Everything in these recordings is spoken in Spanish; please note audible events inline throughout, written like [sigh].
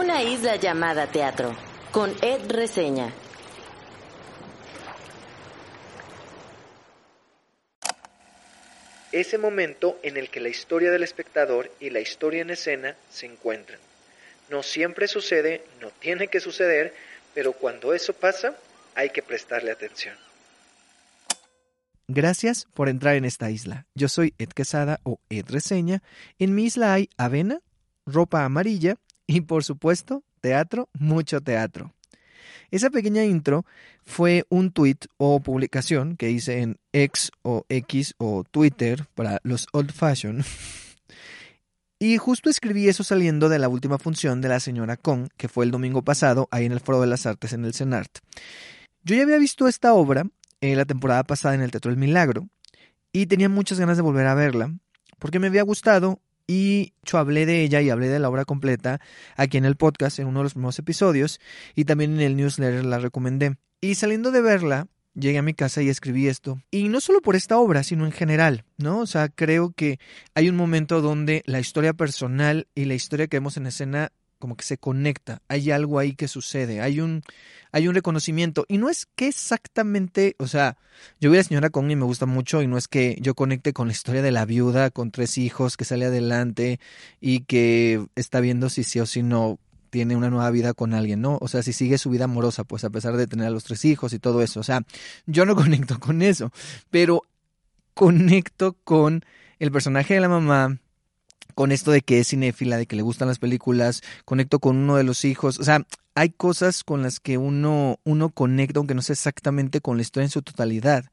Una isla llamada teatro, con Ed Reseña. Ese momento en el que la historia del espectador y la historia en escena se encuentran. No siempre sucede, no tiene que suceder, pero cuando eso pasa, hay que prestarle atención. Gracias por entrar en esta isla. Yo soy Ed Quesada o Ed Reseña. En mi isla hay avena, ropa amarilla y por supuesto teatro, mucho teatro. Esa pequeña intro fue un tweet o publicación que hice en X o X o Twitter para los old fashion. [laughs] Y justo escribí eso saliendo de la última función de la señora Kong, que fue el domingo pasado ahí en el Foro de las Artes en el CENART. Yo ya había visto esta obra en la temporada pasada en el Teatro del Milagro y tenía muchas ganas de volver a verla porque me había gustado y yo hablé de ella y hablé de la obra completa aquí en el podcast en uno de los primeros episodios y también en el newsletter la recomendé. Y saliendo de verla, llegué a mi casa y escribí esto. Y no solo por esta obra, sino en general, ¿no? O sea, creo que hay un momento donde la historia personal y la historia que vemos en escena como que se conecta, hay algo ahí que sucede, hay un, hay un reconocimiento. Y no es que exactamente, o sea, yo vi a la señora Kong y me gusta mucho, y no es que yo conecte con la historia de la viuda con tres hijos que sale adelante y que está viendo si sí o si no tiene una nueva vida con alguien, ¿no? O sea, si sigue su vida amorosa, pues a pesar de tener a los tres hijos y todo eso. O sea, yo no [laughs] conecto con eso, pero conecto con el personaje de la mamá, con esto de que es cinéfila, de que le gustan las películas, conecto con uno de los hijos, o sea, hay cosas con las que uno, uno conecta, aunque no sé exactamente con la historia en su totalidad.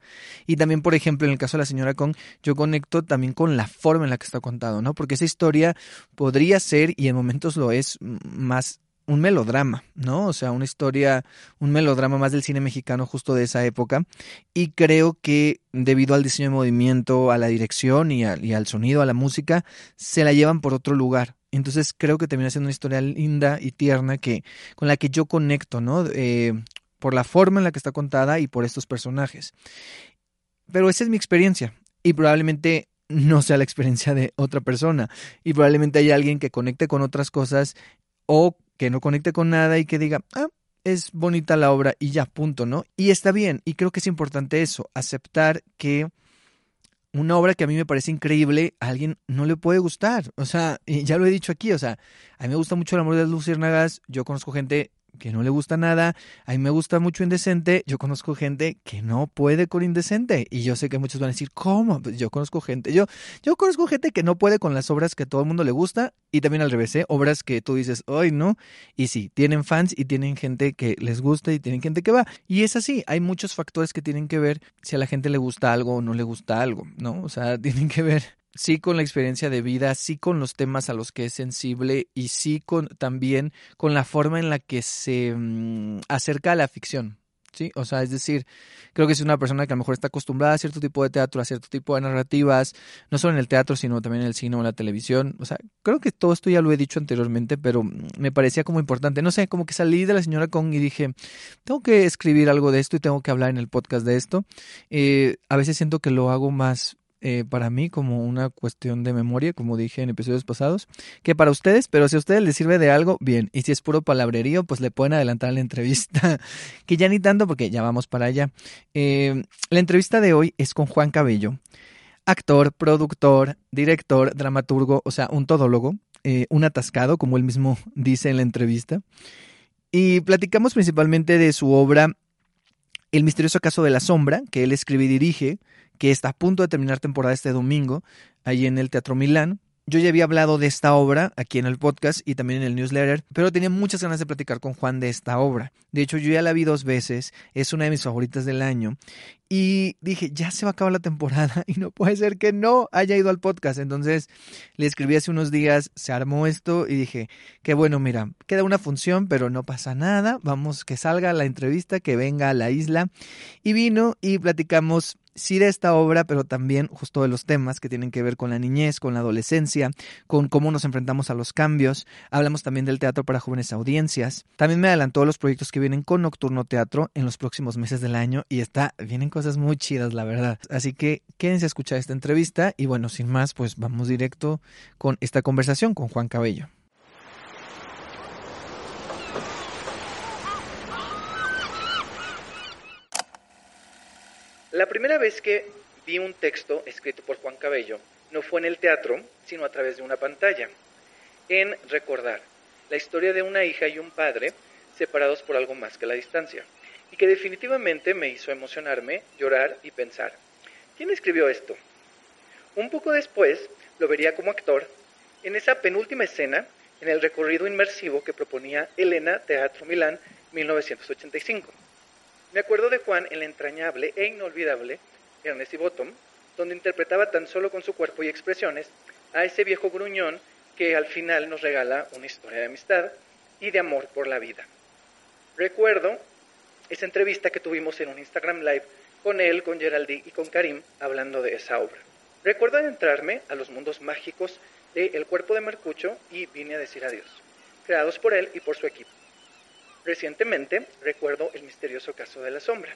Y también, por ejemplo, en el caso de la señora Kong, yo conecto también con la forma en la que está contado, ¿no? Porque esa historia podría ser, y en momentos lo es, más un melodrama, ¿no? O sea, una historia, un melodrama más del cine mexicano justo de esa época. Y creo que debido al diseño de movimiento, a la dirección y, al sonido, a la música, se la llevan por otro lugar. Entonces creo que termina siendo una historia linda y tierna que, con la que yo conecto, ¿no? Eh, por la forma en la que está contada y por estos personajes. Pero esa es mi experiencia. Y probablemente no sea la experiencia de otra persona. Y probablemente haya alguien que conecte con otras cosas o que no conecte con nada y que diga, ah, es bonita la obra y ya, punto, ¿no? Y está bien, y creo que es importante eso, aceptar que una obra que a mí me parece increíble, a alguien no le puede gustar. O sea, ya lo he dicho aquí, o sea, a mí me gusta mucho el amor de las luciérnagas, yo conozco gente que no le gusta nada. A mí me gusta mucho Indecente. Yo conozco gente que no puede con Indecente. Y yo sé que muchos van a decir, ¿cómo? Pues yo conozco gente. Yo, yo conozco gente que no puede con las obras que a todo el mundo le gusta. Y también al revés, ¿eh? Obras que tú dices, hoy no. Y sí, tienen fans y tienen gente que les gusta y tienen gente que va. Y es así. Hay muchos factores que tienen que ver si a la gente le gusta algo o no le gusta algo, ¿no? O sea, [laughs] tienen que ver sí con la experiencia de vida, sí con los temas a los que es sensible y sí con también con la forma en la que se mm, acerca a la ficción. ¿Sí? O sea, es decir, creo que es una persona que a lo mejor está acostumbrada a cierto tipo de teatro, a cierto tipo de narrativas, no solo en el teatro, sino también en el cine o en la televisión. O sea, creo que todo esto ya lo he dicho anteriormente, pero mm, me parecía como importante. No sé, como que salí de la señora Kong y dije, tengo que escribir algo de esto y tengo que hablar en el podcast de esto. Eh, a veces siento que lo hago más eh, para mí como una cuestión de memoria, como dije en episodios pasados, que para ustedes, pero si a ustedes les sirve de algo, bien. Y si es puro palabrerío, pues le pueden adelantar la entrevista, [laughs] que ya ni tanto porque ya vamos para allá. Eh, la entrevista de hoy es con Juan Cabello, actor, productor, director, dramaturgo, o sea, un todólogo, eh, un atascado, como él mismo [laughs] dice en la entrevista. Y platicamos principalmente de su obra El misterioso caso de la sombra, que él escribe y dirige, que está a punto de terminar temporada este domingo, ahí en el Teatro Milán. Yo ya había hablado de esta obra aquí en el podcast y también en el newsletter, pero tenía muchas ganas de platicar con Juan de esta obra. De hecho, yo ya la vi dos veces, es una de mis favoritas del año. Y dije, ya se va a acabar la temporada [laughs] y no puede ser que no haya ido al podcast. Entonces le escribí hace unos días, se armó esto y dije, qué bueno, mira, queda una función, pero no pasa nada. Vamos, que salga la entrevista, que venga a la isla. Y vino y platicamos sí de esta obra, pero también justo de los temas que tienen que ver con la niñez, con la adolescencia, con cómo nos enfrentamos a los cambios. Hablamos también del teatro para jóvenes audiencias. También me adelantó los proyectos que vienen con Nocturno Teatro en los próximos meses del año y está, vienen cosas muy chidas, la verdad. Así que quédense a escuchar esta entrevista y bueno, sin más, pues vamos directo con esta conversación con Juan Cabello. La primera vez que vi un texto escrito por Juan Cabello no fue en el teatro, sino a través de una pantalla. En Recordar, la historia de una hija y un padre separados por algo más que la distancia y que definitivamente me hizo emocionarme, llorar y pensar, ¿quién escribió esto? Un poco después lo vería como actor en esa penúltima escena en el recorrido inmersivo que proponía Elena Teatro Milán 1985. Me acuerdo de Juan en la entrañable e inolvidable Ernest Bottom, donde interpretaba tan solo con su cuerpo y expresiones a ese viejo gruñón que al final nos regala una historia de amistad y de amor por la vida. Recuerdo esa entrevista que tuvimos en un Instagram Live con él, con Geraldine y con Karim hablando de esa obra. Recuerdo adentrarme a los mundos mágicos de El cuerpo de Mercucho y Vine a decir adiós, creados por él y por su equipo. Recientemente recuerdo el misterioso caso de la sombra.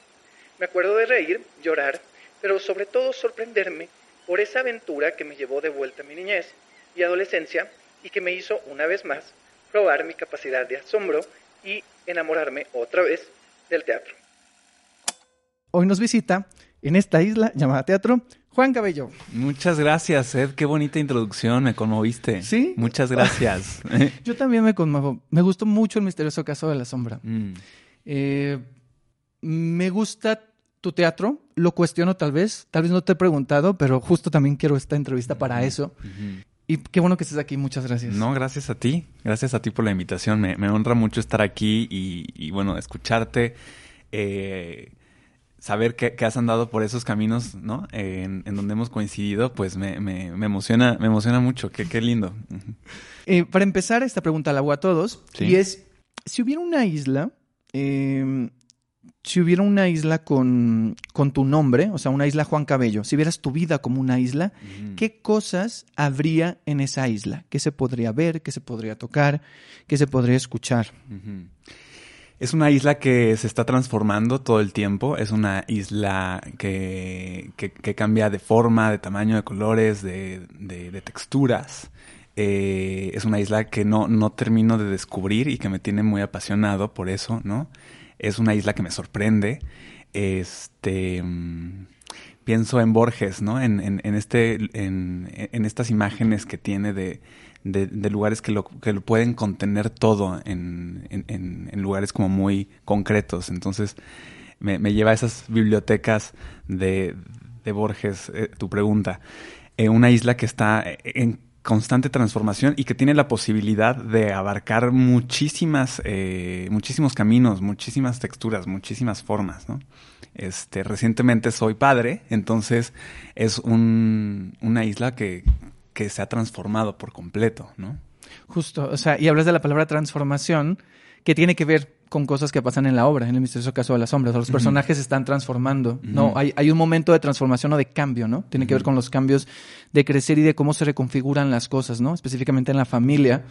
Me acuerdo de reír, llorar, pero sobre todo sorprenderme por esa aventura que me llevó de vuelta a mi niñez y adolescencia y que me hizo una vez más probar mi capacidad de asombro y enamorarme otra vez del teatro. Hoy nos visita en esta isla llamada teatro Juan Cabello. Muchas gracias, Ed. Qué bonita introducción, me conmoviste. ¿Sí? Muchas gracias. [laughs] Yo también me conmovo. Me gustó mucho el misterioso caso de la sombra. Mm. Eh, me gusta tu teatro, lo cuestiono tal vez, tal vez no te he preguntado, pero justo también quiero esta entrevista para eso. Y qué bueno que estés aquí, muchas gracias. No, gracias a ti. Gracias a ti por la invitación. Me, me honra mucho estar aquí y, y, bueno, escucharte. eh, saber que, que has andado por esos caminos, ¿no? Eh, en, en donde hemos coincidido, pues me, me, me emociona, me emociona mucho. Qué, qué lindo. Eh, para empezar, esta pregunta la hago a todos. Sí. Y es, si hubiera una isla, eh, si hubiera una isla con, con tu nombre, o sea, una isla Juan Cabello, si vieras tu vida como una isla, Ujú. ¿qué cosas habría en esa isla? ¿Qué se podría ver? ¿Qué se podría tocar? ¿Qué se podría escuchar? Es una isla que se está transformando todo el tiempo. Es una isla que, que- que cambia de forma, de tamaño, de colores, de, de- de texturas. Eh, es una isla que no, no termino de descubrir y que me tiene muy apasionado por eso, ¿no? Es una isla que me sorprende. Este. mm, Pienso en Borges, ¿no? En, en- este, en, en estas imágenes que tiene de, de, lugares que lo, que lo pueden contener todo en, lugares como muy concretos. Entonces, me, me lleva a esas bibliotecas de, de Borges, eh, tu pregunta. Eh, una isla que está en constante transformación y que tiene la posibilidad de abarcar muchísimas, eh, muchísimos caminos, muchísimas texturas, muchísimas formas, ¿no? Este, recientemente soy padre, entonces es un, una isla que, que se ha transformado por completo, ¿no? Justo, o sea, y hablas de la palabra transformación, que tiene que ver con cosas que pasan en la obra, en el misterioso caso de las sombras. O sea, los personajes se están transformando, ¿no? Hay, hay un momento de transformación o de cambio, ¿no? Tiene que ver con los cambios de crecer y de cómo se reconfiguran las cosas, ¿no? Específicamente en la familia.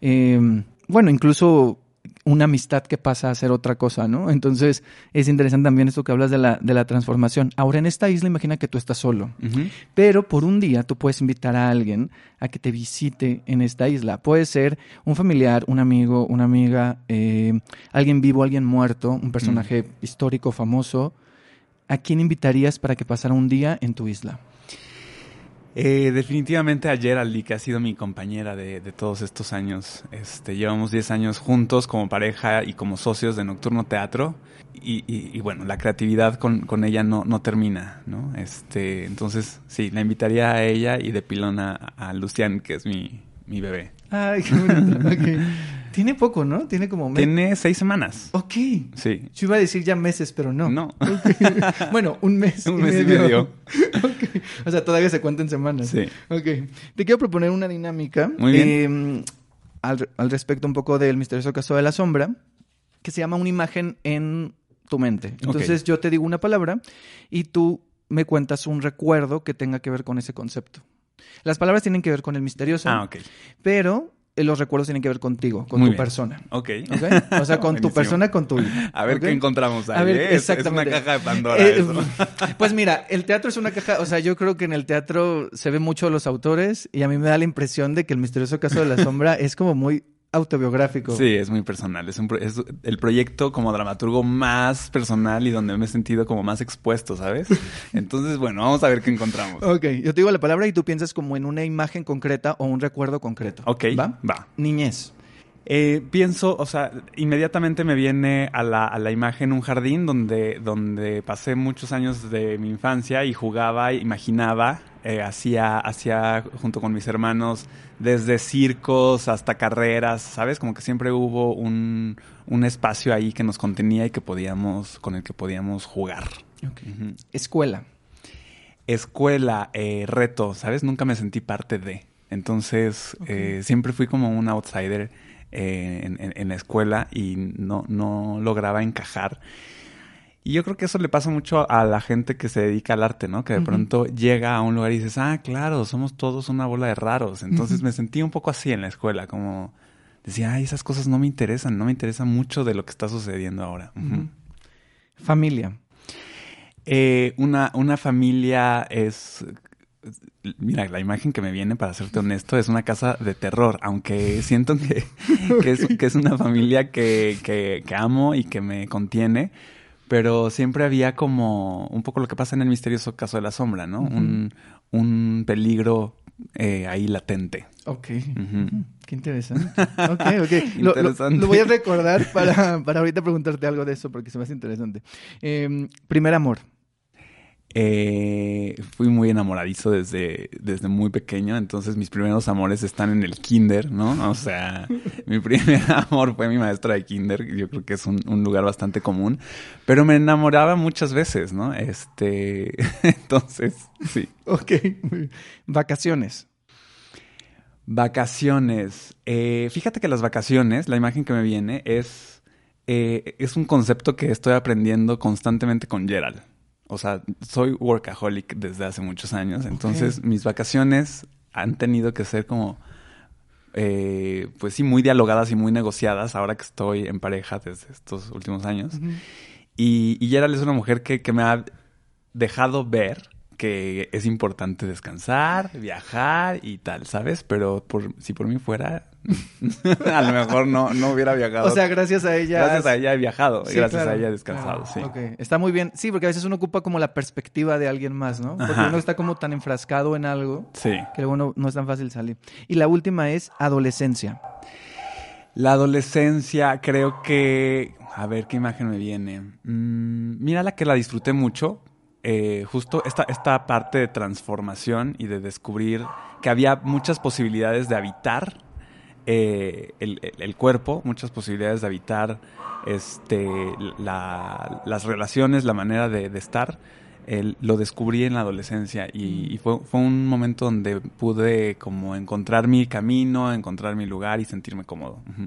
Eh, bueno, incluso una amistad que pasa a ser otra cosa, ¿no? Entonces, es interesante también esto que hablas de la, de la transformación. Ahora, en esta isla, imagina que tú estás solo. Pero por un día tú puedes invitar a alguien a que te visite en esta isla. Puede ser un familiar, un amigo, una amiga, eh, alguien vivo, alguien muerto, un personaje histórico, famoso. ¿A quién invitarías para que pasara un día en tu isla? Eh, definitivamente a Geraldine, que ha sido mi compañera de, de todos estos años. Este, llevamos 10 años juntos como pareja y como socios de Nocturno Teatro. Y, y- bueno, la creatividad con, con ella no, no termina, ¿no? Este, entonces, sí, la invitaría a ella y de pilón a, a Lucian, que es mi, mi bebé. Ay, qué bonito. [laughs] Tiene poco, ¿no? Tiene como... Tiene seis semanas. Ok. Sí. Yo iba a decir ya meses, pero no. No. [laughs] Bueno, un mes. Un mes y medio. [laughs] Ok. O sea, todavía se cuenta en semanas. Sí. Ok. Te quiero proponer una dinámica. Muy bien. eh, al, al respecto un poco del misterioso caso de la sombra, que se llama una imagen en tu mente. Entonces yo te digo una palabra y tú me cuentas un recuerdo que tenga que ver con ese concepto. Las palabras tienen que ver con el misterioso, Ah, ok. pero eh, los recuerdos tienen que ver contigo, con Muy tu bien. persona. Ok. ¿Ok? [laughs] O sea, con tu persona, con tu vida. A ver qué encontramos ahí. A ver, ¿eh? Es- exactamente. Es una caja de Pandora Eh, eso. [laughs] Pues mira, el teatro es una caja, o sea, yo creo que en el teatro se ve mucho los autores y a mí me da la impresión de que el misterioso caso de la sombra es como muy autobiográfico. Sí, es muy personal. Es, un pro- es el proyecto como dramaturgo más personal y donde me he sentido como más expuesto, ¿sabes? [laughs] Entonces, bueno, vamos a ver qué encontramos. Ok, yo te digo la palabra y tú piensas como en una imagen concreta o un recuerdo concreto. Ok, ¿Va? va. Niñez. Eh, pienso, o sea, inmediatamente me viene a la, a la imagen un jardín donde, donde pasé muchos años de mi infancia y jugaba, imaginaba, eh, hacía, hacía junto con mis hermanos desde circos hasta carreras, ¿sabes? Como que siempre hubo un, un espacio ahí que nos contenía y que podíamos, con el que podíamos jugar. Escuela. Escuela, eh, reto, ¿sabes? Nunca me sentí parte de. Entonces, eh, siempre fui como un outsider en, en- en la escuela y no, no lograba encajar. Y yo creo que eso le pasa mucho a la gente que se dedica al arte, ¿no? Que de pronto llega a un lugar y dices, ah, claro, somos todos una bola de raros. Entonces me sentí un poco así en la escuela, como decía, ay, esas cosas no me interesan, no me interesa mucho de lo que está sucediendo ahora. Familia. Eh, una, una familia es. Mira, la imagen que me viene, para serte honesto, es una casa de terror, aunque siento que, [laughs] que, es, que es una familia que, que, que amo y que me contiene, pero siempre había como un poco lo que pasa en el misterioso caso de la sombra, ¿no? Un, un peligro eh, ahí latente. Ok. Qué interesante. Ok, ok. [laughs] Lo, lo- Interesante. lo voy a recordar para, para ahorita preguntarte algo de eso porque se me hace interesante. Eh, primer amor. Eh, fui muy enamoradizo desde, desde muy pequeño, entonces mis primeros amores están en el kinder, ¿no? O sea, [laughs] mi primer amor fue mi maestra de kinder, yo creo que es un, un lugar bastante común, pero me enamoraba muchas veces, ¿no? Este, [laughs] entonces, sí. Ok. Vacaciones. Vacaciones. Eh, fíjate que las vacaciones, la imagen que me viene es, eh, es un concepto que estoy aprendiendo constantemente con Gerald. O sea, soy workaholic desde hace muchos años, entonces mis vacaciones han tenido que ser como, eh, pues sí, muy dialogadas y muy negociadas ahora que estoy en pareja desde estos últimos años. Y, y Gerald es una mujer que, que me ha dejado ver que es importante descansar, viajar y tal, ¿sabes? Pero por, si por mí fuera, [laughs] a lo mejor no, no hubiera viajado. O sea, gracias a ella. gracias a ella he viajado, Sí, gracias claro. a ella he descansado, Ah, sí. ok. Está muy bien. Sí, porque a veces uno ocupa como la perspectiva de alguien más, ¿no? Porque Ajá. uno está como tan enfrascado en algo Sí. que luego no, no es tan fácil salir. Y la última es adolescencia. La adolescencia, creo que. A ver qué imagen me viene. Mm, mira la que la disfruté mucho. Eh, justo esta, esta parte de transformación y de descubrir que había muchas posibilidades de habitar eh, el, el- cuerpo, muchas posibilidades de habitar este, la- las relaciones, la manera de, de estar. Lo descubrí en la adolescencia y, y fue, fue un momento donde pude como encontrar mi camino, encontrar mi lugar y sentirme cómodo. Ujú.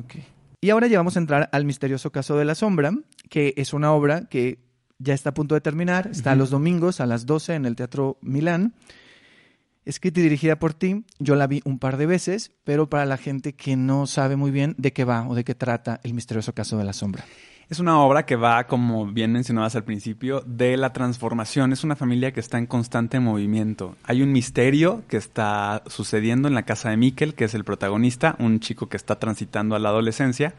Ok. Y ahora ya vamos a entrar al misterioso caso de la sombra, que es una obra que ya está a punto de terminar, está Ujú. los domingos a las 12 en el Teatro Milán. Escrita y dirigida por ti, yo la vi un par de veces, pero para la gente que no sabe muy bien de qué va o de qué trata el misterioso caso de la sombra. Es una obra que va, como bien mencionabas al principio, de la transformación. Es una familia que está en constante movimiento. Hay un misterio que está sucediendo en la casa de Mikkel, que es el protagonista, un chico que está transitando a la adolescencia.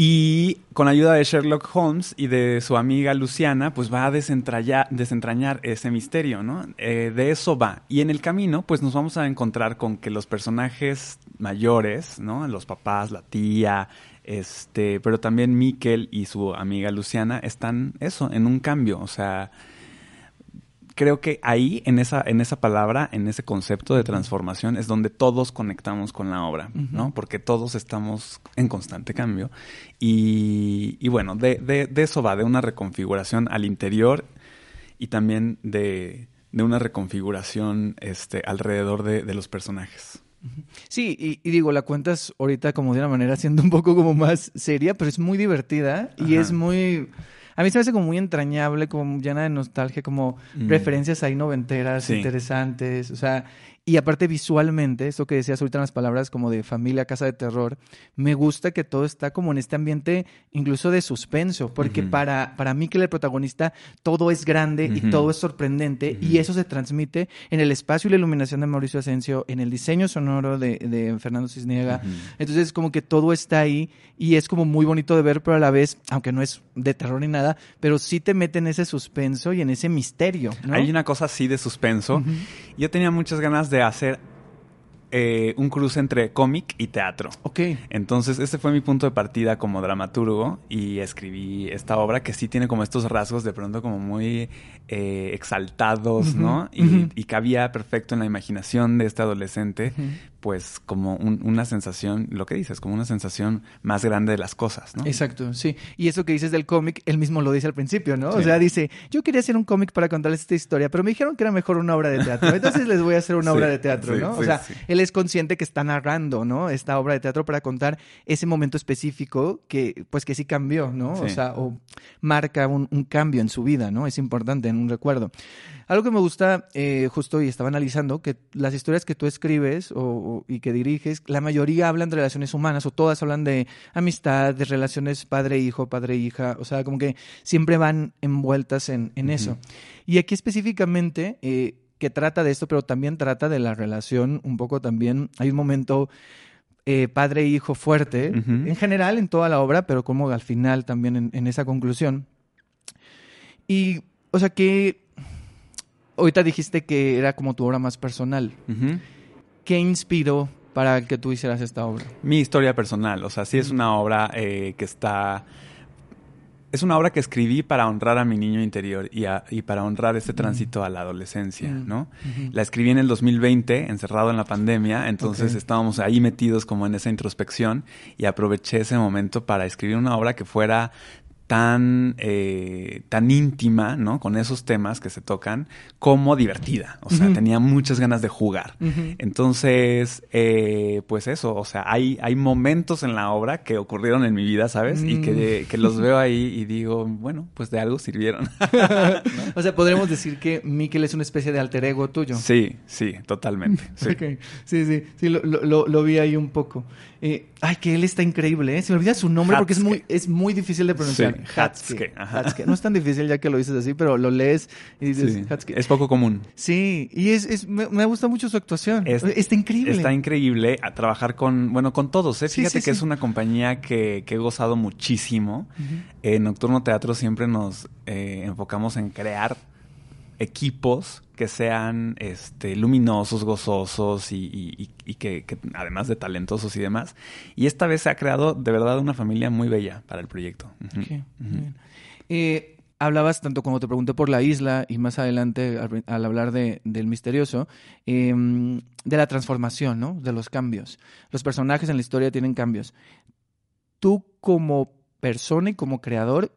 Y con ayuda de Sherlock Holmes y de su amiga Luciana, pues va a desentrañar, ese misterio, ¿no? Eh, de eso va. Y en el camino, pues nos vamos a encontrar con que los personajes mayores, ¿no? Los papás, la tía, este, pero también Mikkel y su amiga Luciana están, eso, en un cambio. O sea, creo que ahí, en esa, en esa palabra, en ese concepto de transformación, es donde todos conectamos con la obra, ¿no? Porque todos estamos en constante cambio. Y, y bueno, de, de- de eso va, de una reconfiguración al interior y también de, de una reconfiguración este, alrededor de, de los personajes. Sí, y, y digo, la cuentas ahorita como de una manera siendo un poco como más seria, pero es muy divertida y Ajá. es muy... A mí se me hace como muy entrañable, como llena de nostalgia, como Mm. referencias ahí noventeras Sí. interesantes, o sea, Y aparte visualmente, eso que decías ahorita en las palabras como de familia, casa de terror, me gusta que todo está como en este ambiente incluso de suspenso, porque para, para mí que el protagonista todo es grande y todo es sorprendente y eso se transmite en el espacio y la iluminación de Mauricio Asensio, en el diseño sonoro de, de Fernando Cisniega. Entonces como que todo está ahí y es como muy bonito de ver, pero a la vez, aunque no es de terror ni nada, pero sí te mete en ese suspenso y en ese misterio. Hay una cosa así de suspenso. Yo tenía muchas ganas de hacer eh, un cruce entre cómic y teatro. Ok. Entonces, ese fue mi punto de partida como dramaturgo y escribí esta obra que sí tiene como estos rasgos de pronto como muy eh, exaltados, ¿no? Y, cabía perfecto en la imaginación de este adolescente, pues como una sensación, lo que dices, como una sensación más grande de las cosas, ¿no? Exacto, sí. Y eso que dices del cómic, él mismo lo dice al principio, ¿no? O sea, dice, yo quería hacer un cómic para contarles esta historia, pero me dijeron que era mejor una obra de teatro. Entonces les voy a hacer una [laughs] obra de teatro, ¿no? o sea, él es consciente que está narrando, ¿no? Esta obra de teatro para contar ese momento específico que, pues que sí cambió, ¿no? O sea, o marca un, un cambio en su vida, ¿no? Es importante en un recuerdo. Algo que me gusta, eh, justo y estaba analizando, que las historias que tú escribes o, y que diriges, la mayoría hablan de relaciones humanas o todas hablan de amistad, de relaciones padre-hijo, padre-hija, o sea, como que siempre van envueltas en, eso. Y aquí específicamente, eh, que trata de esto, pero también trata de la relación un poco también, hay un momento... Eh, padre-hijo fuerte, en general en toda la obra, pero como al final también en, en esa conclusión. Y, o sea, que ahorita dijiste que era como tu obra más personal. ¿Qué inspiró para que tú hicieras esta obra? Mi historia personal, o sea, sí es una obra eh, que está... Es una obra que escribí para honrar a mi niño interior y, y para honrar este tránsito a la adolescencia, ¿no? La escribí en el 2020, encerrado en la pandemia, entonces estábamos ahí metidos como en esa introspección y aproveché ese momento para escribir una obra que fuera tan, eh, tan íntima, ¿no? Con esos temas que se tocan, como divertida. O sea, tenía muchas ganas de jugar. Entonces, eh, pues eso, o sea, hay, hay momentos en la obra que ocurrieron en mi vida, ¿sabes? Y que, mm. que, los veo ahí y digo, bueno, pues de algo sirvieron. [laughs] O sea, podríamos decir que Miquel es una especie de alter ego tuyo. Sí, sí, totalmente. Sí, sí, sí, sí, lo, lo, lo vi ahí un poco. Eh, ay, que él está increíble, ¿eh? Se me olvida su nombre porque es muy, es muy difícil de pronunciar. Hatske. No es tan difícil ya que lo dices así, pero lo lees y dices Es poco común. Sí, y es, es me, gusta mucho su actuación. está increíble. Está increíble a trabajar con, bueno, con todos. ¿eh? Fíjate que es una compañía que, que, he gozado muchísimo. En Nocturno Teatro siempre nos eh, enfocamos en crear equipos que sean este, luminosos, gozosos y, que, además de talentosos y demás. Y esta vez se ha creado de verdad una familia muy bella para el proyecto. Eh, hablabas tanto como te pregunté por la isla y más adelante al, hablar de, del misterioso, em, de la transformación, ¿no? De los cambios. Los personajes en la historia tienen cambios. Tú como persona y como creador,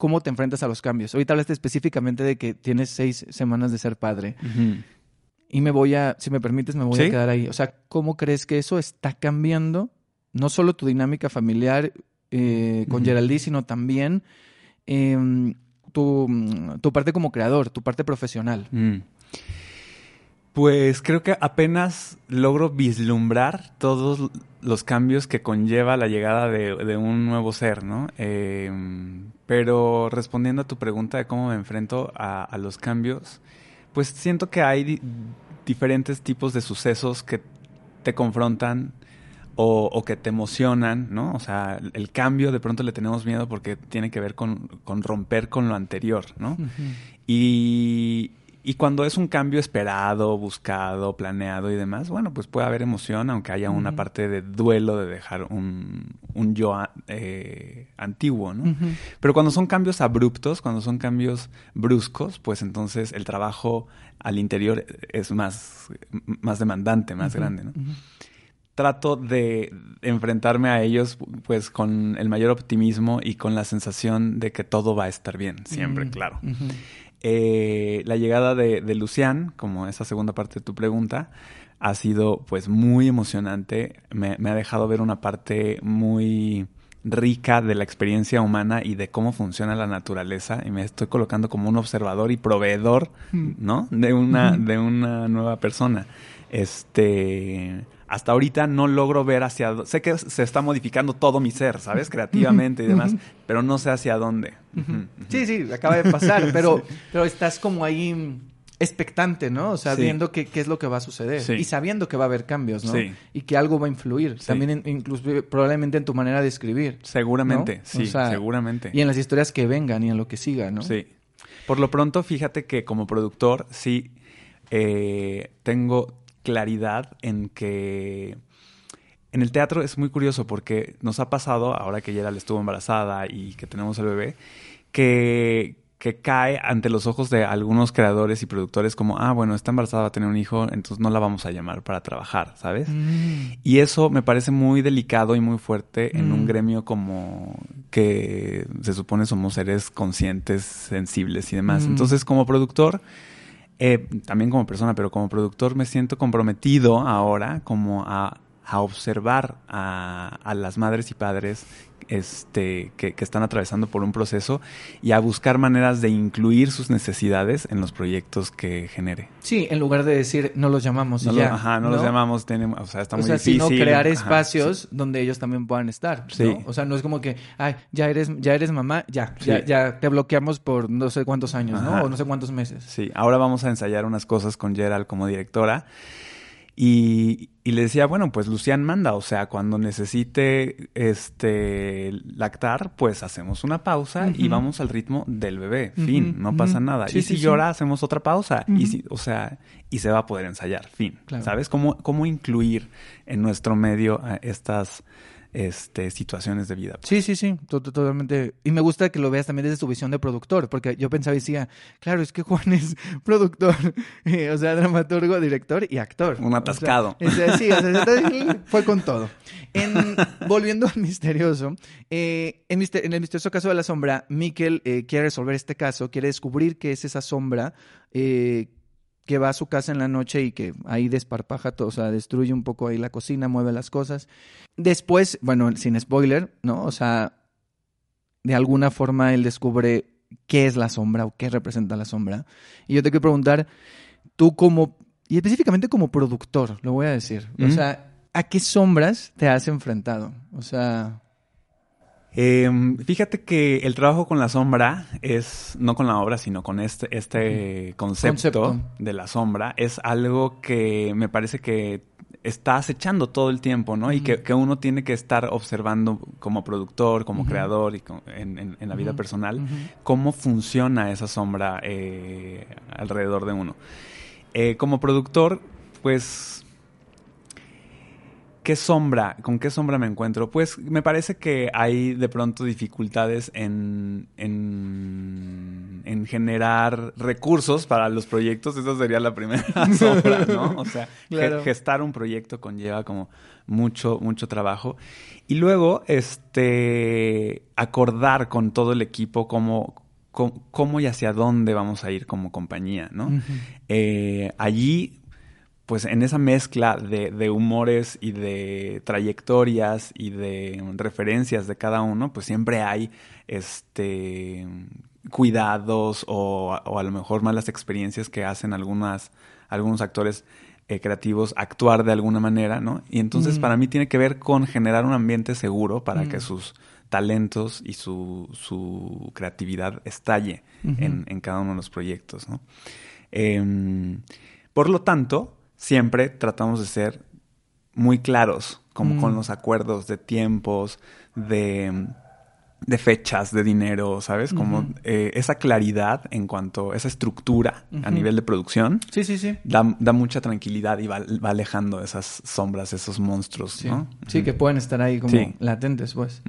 cómo te enfrentas a los cambios. Ahorita hablaste específicamente de que tienes seis semanas de ser padre. Y me voy a, si me permites, me voy a quedar ahí. O sea, ¿cómo crees que eso está cambiando no solo tu dinámica familiar eh, con Geraldine, sino también em, tu, parte como creador, tu parte profesional? Mm. Pues creo que apenas logro vislumbrar todos los cambios que conlleva la llegada de, un nuevo ser, ¿no? Em, pero respondiendo a tu pregunta de cómo me enfrento a, los cambios, pues siento que hay diferentes tipos de sucesos que te confrontan o, que te emocionan, ¿no? O sea, el cambio de pronto le tenemos miedo porque tiene que ver con, romper con lo anterior, ¿no? Y y cuando es un cambio esperado, buscado, planeado y demás, bueno, pues puede haber emoción, aunque haya una parte de duelo de dejar un, un yo eh, antiguo, ¿no? Pero cuando son cambios abruptos, cuando son cambios bruscos, pues entonces el trabajo al interior es más, más demandante, más grande, ¿no? Trato de enfrentarme a ellos pues con el mayor optimismo y con la sensación de que todo va a estar bien, siempre, claro. Eh, la llegada de, de Lucian, como esa segunda parte de tu pregunta, ha sido pues muy emocionante. Me, ha dejado ver una parte muy rica de la experiencia humana y de cómo funciona la naturaleza y me estoy colocando como un observador y proveedor, mm. ¿no? De una, de una nueva persona. Este, hasta ahorita no logro ver hacia dónde. Sé que se está modificando todo mi ser, ¿sabes? Creativamente y demás, pero no sé hacia dónde. Sí, sí, acaba de pasar, [laughs] pero, pero estás como ahí expectante, ¿no? O sea, Sí. viendo qué, qué es lo que va a suceder Sí. y sabiendo que va a haber cambios, ¿no? Sí. Y que algo va a influir, también en- incluso probablemente en tu manera de escribir. Seguramente, ¿no? sí, O sea, seguramente. Y en las historias que vengan y en lo que siga, ¿no? Sí. Por lo pronto, fíjate que como productor sí eh, tengo claridad en que en el teatro es muy curioso porque nos ha pasado, ahora que Gerald estuvo embarazada y que tenemos el bebé, que, que cae ante los ojos de algunos creadores y productores como, ah, bueno, está embarazada, va a tener un hijo, entonces no la vamos a llamar para trabajar, ¿sabes? Mm. Y eso me parece muy delicado y muy fuerte en un Mm. gremio como que se supone somos seres conscientes, sensibles y demás. Mm. Entonces, como productor, eh, también como persona, pero como productor me siento comprometido ahora como a, a observar a, a las madres y padres este, que, que están atravesando por un proceso y a buscar maneras de incluir sus necesidades en los proyectos que genere. Sí, en lugar de decir no los llamamos y lo- ya. ajá, no, los llamamos, tenemos, o sea, está o muy sea, difícil. sino crear Ajá, espacios donde ellos también puedan estar. ¿no? Sí. O sea, no es como que, ay, ya eres, ya eres mamá, ya, Sí. ya, ya te bloqueamos por no sé cuántos años, ¿no? O no sé cuántos meses. Sí, ahora vamos a ensayar unas cosas con Gerald como directora. Y, y le decía, bueno, pues Lucián manda, o sea, cuando necesite este lactar, pues hacemos una pausa y vamos al ritmo del bebé. Fin, no pasa nada. Sí, y si sí. llora, hacemos otra pausa. Y si, o sea, y se va a poder ensayar. Fin. Claro. ¿Sabes? ¿Cómo, cómo incluir en nuestro medio estas este, situaciones de vida? Sí, sí, sí, to- to- totalmente. Y me gusta que lo veas también desde tu visión de productor, porque yo pensaba y decía, claro, es que Juan es [laughs] productor, [laughs] eh, o sea, dramaturgo, director y actor. Un atascado. O sea, [laughs] sí, o sea, entonces, fue con todo. En- volviendo al misterioso, eh, en, mister- en el misterioso caso de la sombra, Mikkel eh, quiere resolver este caso, quiere descubrir qué es esa sombra eh, que va a su casa en la noche y que ahí desparpaja todo, o sea, destruye un poco ahí la cocina, mueve las cosas. Después, bueno, sin spoiler, ¿no? O sea, de alguna forma él descubre qué es la sombra o qué representa la sombra. Y yo te quiero preguntar, tú como, y específicamente como productor, lo voy a decir, o sea, ¿a qué sombras te has enfrentado? O sea, Em, fíjate que el trabajo con la sombra es, no con la obra, sino con este, este concepto, Concepto. de la sombra, es algo que me parece que está acechando todo el tiempo, ¿no? Y que, que uno tiene que estar observando como productor, como creador y en, en- en la vida personal, cómo funciona esa sombra eh, alrededor de uno. Eh, como productor, pues ¿Qué sombra? ¿Con qué sombra me encuentro? Pues me parece que hay de pronto dificultades en, en, en generar recursos para los proyectos. Esa sería la primera [laughs] sombra, ¿no? O sea, Claro. gestar un proyecto conlleva como mucho, mucho trabajo. Y luego, este, acordar con todo el equipo cómo, cómo, cómo y hacia dónde vamos a ir como compañía, ¿no? Eh, allí, pues en esa mezcla de, de humores y de trayectorias y de referencias de cada uno, pues siempre hay este cuidados o, o a lo mejor malas experiencias que hacen algunas, algunos actores eh, creativos actuar de alguna manera, ¿no? Y entonces Mm. para mí tiene que ver con generar un ambiente seguro para Mm. que sus talentos y su, su creatividad estalle en cada uno de los proyectos, ¿no? Em, por lo tanto, siempre tratamos de ser muy claros, como Mm. con los acuerdos de tiempos, de, de fechas, de dinero, ¿sabes? Como eh, esa claridad en cuanto a esa estructura a nivel de producción. Sí, sí, sí. Da, da mucha tranquilidad y va, va alejando esas sombras, esos monstruos, Sí. ¿no? Sí, que pueden estar ahí como Sí. latentes, pues.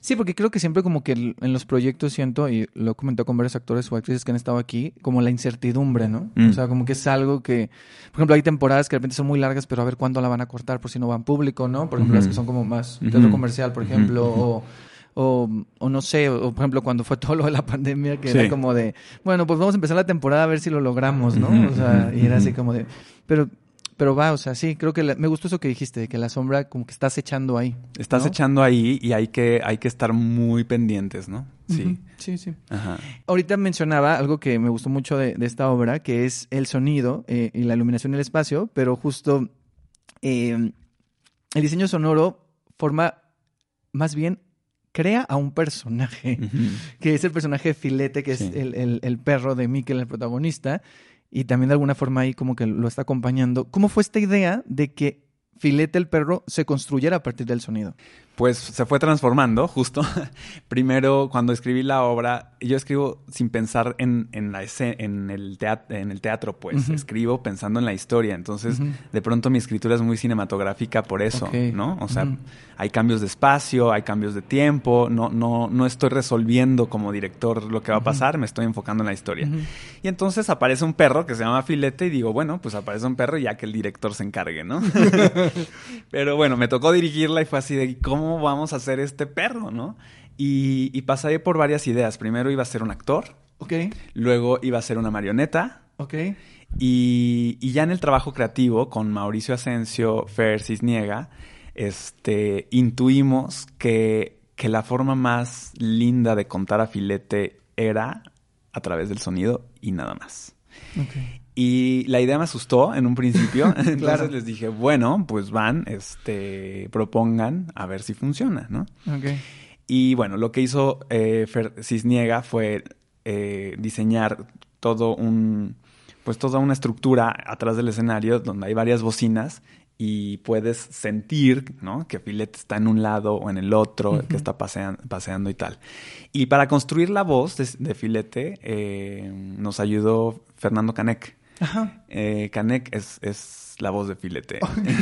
Sí, porque creo que siempre como que en los proyectos siento, y lo he comentado con varios actores o actrices que han estado aquí, como la incertidumbre, ¿no? Mm. O sea, como que es algo que, por ejemplo, hay temporadas que de repente son muy largas, pero a ver cuándo la van a cortar por si no van público, ¿no? Por ejemplo, las que son como más teatro comercial, por ejemplo, o, o, o no sé, o, por ejemplo, cuando fue todo lo de la [laughs] pandemia, que Sí. era como de, bueno, pues vamos a empezar la temporada a ver si lo logramos, ¿no? O sea, y era así como de, pero pero va, o sea, sí, creo que la- me gustó eso que dijiste, de que la sombra como que estás echando ahí. Estás ¿no? echando ahí y hay que, hay que estar muy pendientes, ¿no? Sí. Sí, sí. Ajá. Ahorita mencionaba algo que me gustó mucho de, de esta obra, que es el sonido eh, y la iluminación del espacio, pero justo eh, el diseño sonoro forma, más bien, crea a un personaje, que es el personaje de Filete, que Sí. es el, el- el perro de Mikkel, el protagonista, y también de alguna forma ahí como que lo está acompañando. ¿Cómo fue esta idea de que Filete, el perro, se construyera a partir del sonido? Pues se fue transformando, justo. [laughs] Primero, cuando escribí la obra, yo escribo sin pensar en, en, la en, el teatro, en el teatro, pues. Escribo pensando en la historia. Entonces, de pronto mi escritura es muy cinematográfica por eso. ¿no? O sea, hay cambios de espacio, hay cambios de tiempo. No, no, no estoy resolviendo como director lo que va a pasar, me estoy enfocando en la historia. Y entonces aparece un perro que se llama Filete y digo, bueno, pues aparece un perro y ya que el director se encargue, ¿no? [laughs] [laughs] Pero bueno, me tocó dirigirla y fue así de, ¿cómo vamos a hacer este perro, no? Y, y pasé por varias ideas. Primero iba a ser un actor, Ok, luego iba a ser una marioneta. ok. Y, y ya en el trabajo creativo con Mauricio Asensio, Fer Cisniega, este, intuimos que, que la forma más linda de contar a Filete era a través del sonido y nada más. ok. Y la idea me asustó en un principio. [laughs] Entonces Claro. les dije, bueno, pues van, este, propongan a ver si funciona, ¿no? Ok. Y bueno, lo que hizo eh, Fer Cisniega fue eh, diseñar todo un, pues toda una estructura atrás del escenario donde hay varias bocinas y puedes sentir, ¿no? Que Filet está en un lado o en el otro, que está pasean- paseando y tal. Y para construir la voz de, de Filete eh, nos ayudó Fernando Canek. Ajá. Eh, Canek es, es la voz de Filete.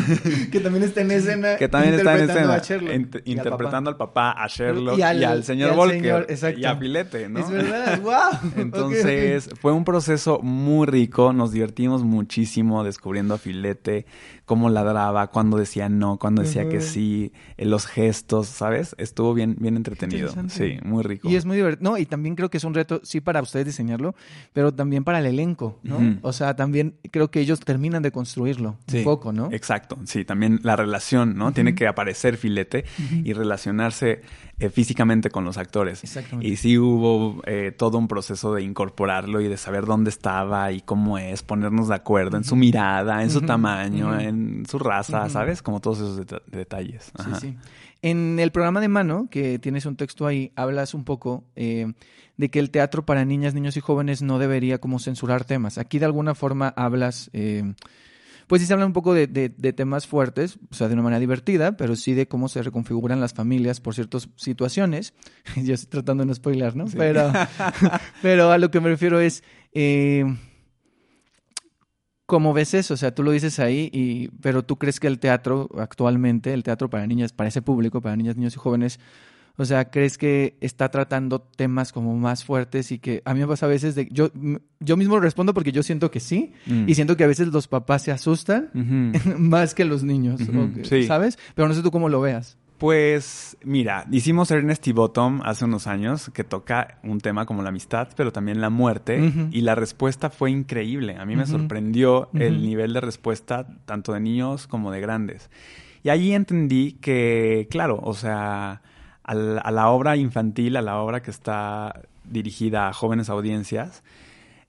[laughs] que también está en escena. que también está en escena a Sherlock int- y al interpretando al papá, a Sherlock Y y al- y señor al Volker señor, y a Filete, ¿no? Es verdad, wow. [laughs] Entonces fue un proceso muy rico, nos divertimos muchísimo descubriendo a Filete, cómo ladraba, cuando decía no, cuando decía que sí, eh, los gestos, ¿sabes? Estuvo bien, bien entretenido. Sí, muy rico. Y es muy divertido. No, y también creo que es un reto, sí, para ustedes diseñarlo, pero también para el elenco, ¿no? O sea, también creo que ellos terminan de construirlo Sí, un poco, ¿no? Exacto, sí, también la relación, ¿no? Tiene que aparecer Filete y relacionarse eh, físicamente con los actores. Exactamente. Y sí hubo eh, todo un proceso de incorporarlo y de saber dónde estaba y cómo es, ponernos de acuerdo en su mirada, en su tamaño, en su raza. ¿sabes? Como todos esos deta- detalles. Sí, sí. En el programa de mano, que tienes un texto ahí, hablas un poco eh, de que el teatro para niñas, niños y jóvenes no debería como censurar temas. Aquí de alguna forma hablas, eh, pues sí se habla un poco de, de- de temas fuertes, o sea, de una manera divertida, pero sí de cómo se reconfiguran las familias por ciertas situaciones. [laughs] Yo estoy tratando de no spoiler, ¿no? Sí. Pero, [laughs] pero a lo que me refiero es... eh, ¿Cómo ves eso? O sea, tú lo dices ahí, y, pero tú crees que el teatro actualmente, el teatro para niñas, para ese público, para niñas, niños y jóvenes, o sea, ¿crees que está tratando temas como más fuertes y que a mí me pasa a veces de... Yo, yo mismo respondo porque yo siento que sí, Mm. y siento que a veces los papás se asustan [laughs] más que los niños, que- sí. ¿sabes? Pero no sé tú cómo lo veas. Pues mira, hicimos Ernest y Bottom hace unos años que toca un tema como la amistad, pero también la muerte y la respuesta fue increíble. A mí me sorprendió el nivel de respuesta tanto de niños como de grandes. Y allí entendí que, claro, o sea, a la obra infantil, a la obra que está dirigida a jóvenes audiencias,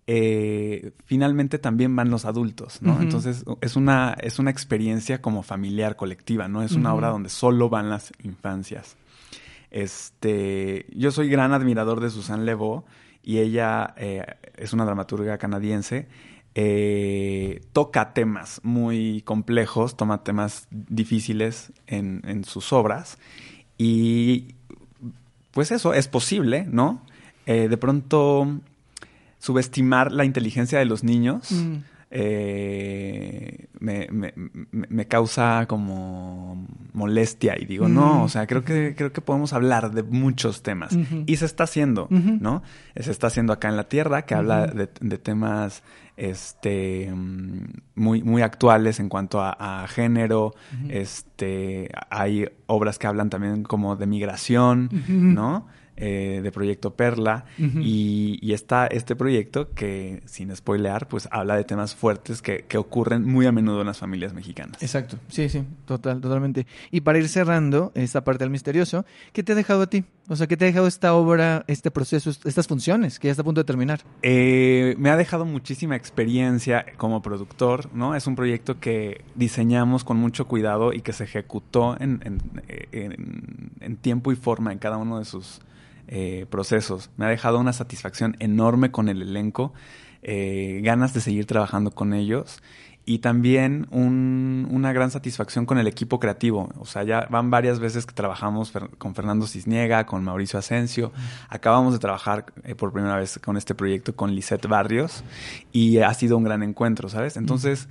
eh, finalmente también van los adultos, ¿no? Entonces es una, es una experiencia como familiar, colectiva, ¿no? Es una obra donde solo van las infancias. Este, yo soy gran admirador de Susan Lebeau y ella eh, es una dramaturga canadiense. eh, toca temas muy complejos, toma temas difíciles en, en sus obras y pues eso es posible, ¿no? Eh, de pronto subestimar la inteligencia de los niños Mm. eh, me, me- causa como molestia y digo, Mm. no, o sea, creo que, creo que podemos hablar de muchos temas y se está haciendo, Ujú. ¿no? Se está haciendo acá en la Tierra, que habla de temas este muy, muy actuales en cuanto a, a género, este hay obras que hablan también como de migración. ¿no? Eh, de Proyecto Perla y, y está este proyecto que, sin spoilear, pues habla de temas fuertes que, que ocurren muy a menudo en las familias mexicanas. Exacto, sí, sí, total, totalmente. Y para ir cerrando esta parte del misterioso, ¿qué te ha dejado a ti? O sea, ¿qué te ha dejado esta obra, este proceso, est- estas funciones que ya está a punto de terminar? Eh, me ha dejado muchísima experiencia como productor, ¿no? Es un proyecto que diseñamos con mucho cuidado y que se ejecutó en, en- en- en tiempo y forma en cada uno de sus eh, procesos. Me ha dejado una satisfacción enorme con el elenco, eh, ganas de seguir trabajando con ellos y también un- una gran satisfacción con el equipo creativo. O sea, ya van varias veces que trabajamos con Fernando Cisniega, con Mauricio Asensio. Acabamos de trabajar eh, por primera vez con este proyecto con Lisette Barrios y ha sido un gran encuentro, ¿sabes? Entonces,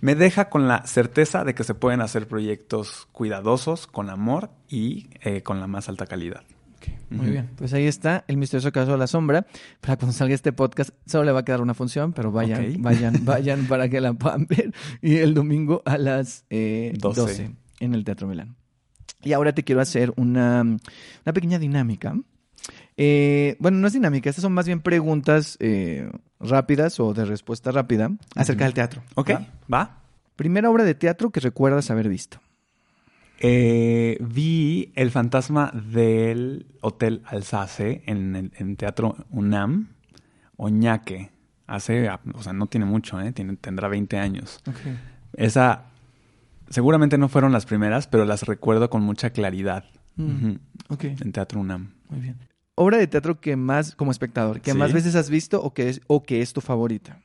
me deja con la certeza de que se pueden hacer proyectos cuidadosos, con amor y eh, con la más alta calidad. Muy bien, pues ahí está el misterioso caso de la sombra. Para cuando salga este podcast, solo le va a quedar una función, pero vayan, vayan, [laughs] vayan para que la puedan ver. Y el domingo a las eh, 12. 12. en el Teatro Milán. Y ahora te quiero hacer una, una pequeña dinámica. Eh, bueno, no es dinámica, estas son más bien preguntas eh, rápidas o de respuesta rápida acerca del teatro. ¿Ok? ¿va? ¿Va? Primera obra de teatro que recuerdas haber visto. Eh, vi El fantasma del Hotel Alsace en el en Teatro UNAM, Oñaque. Hace, o sea, no tiene mucho, ¿eh? Tiene, tendrá 20 años. Esa, seguramente no fueron las primeras, pero las recuerdo con mucha claridad. Mm, Ujú, ok, En Teatro UNAM. muy bien. Obra de teatro que más, como espectador, que Sí. más veces has visto o que es, o que es tu favorita.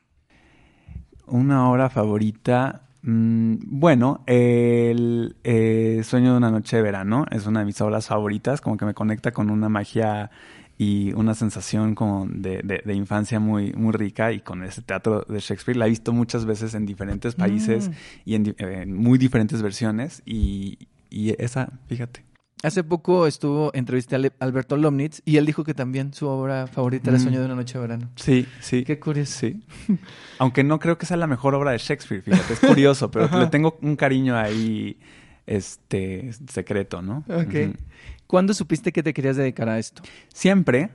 Una obra favorita. Mm, bueno, el eh, Sueño de una noche de verano es una de mis obras favoritas, como que me conecta con una magia y una sensación como de, de- de infancia muy, muy rica y con ese teatro de Shakespeare. La he visto muchas veces en diferentes países Mm. y en, di- en muy diferentes versiones y, y esa, fíjate. Hace poco estuvo, entrevisté a Alberto Lomnitz y él dijo que también su obra favorita era Mm. Sueño de una noche de verano. Sí, sí. Qué curioso. Sí. Aunque no creo que sea la mejor obra de Shakespeare, fíjate, es curioso, pero Ajá. le tengo un cariño ahí, este, secreto, ¿no? Ok. ¿Cuándo supiste que te querías dedicar a esto? Siempre,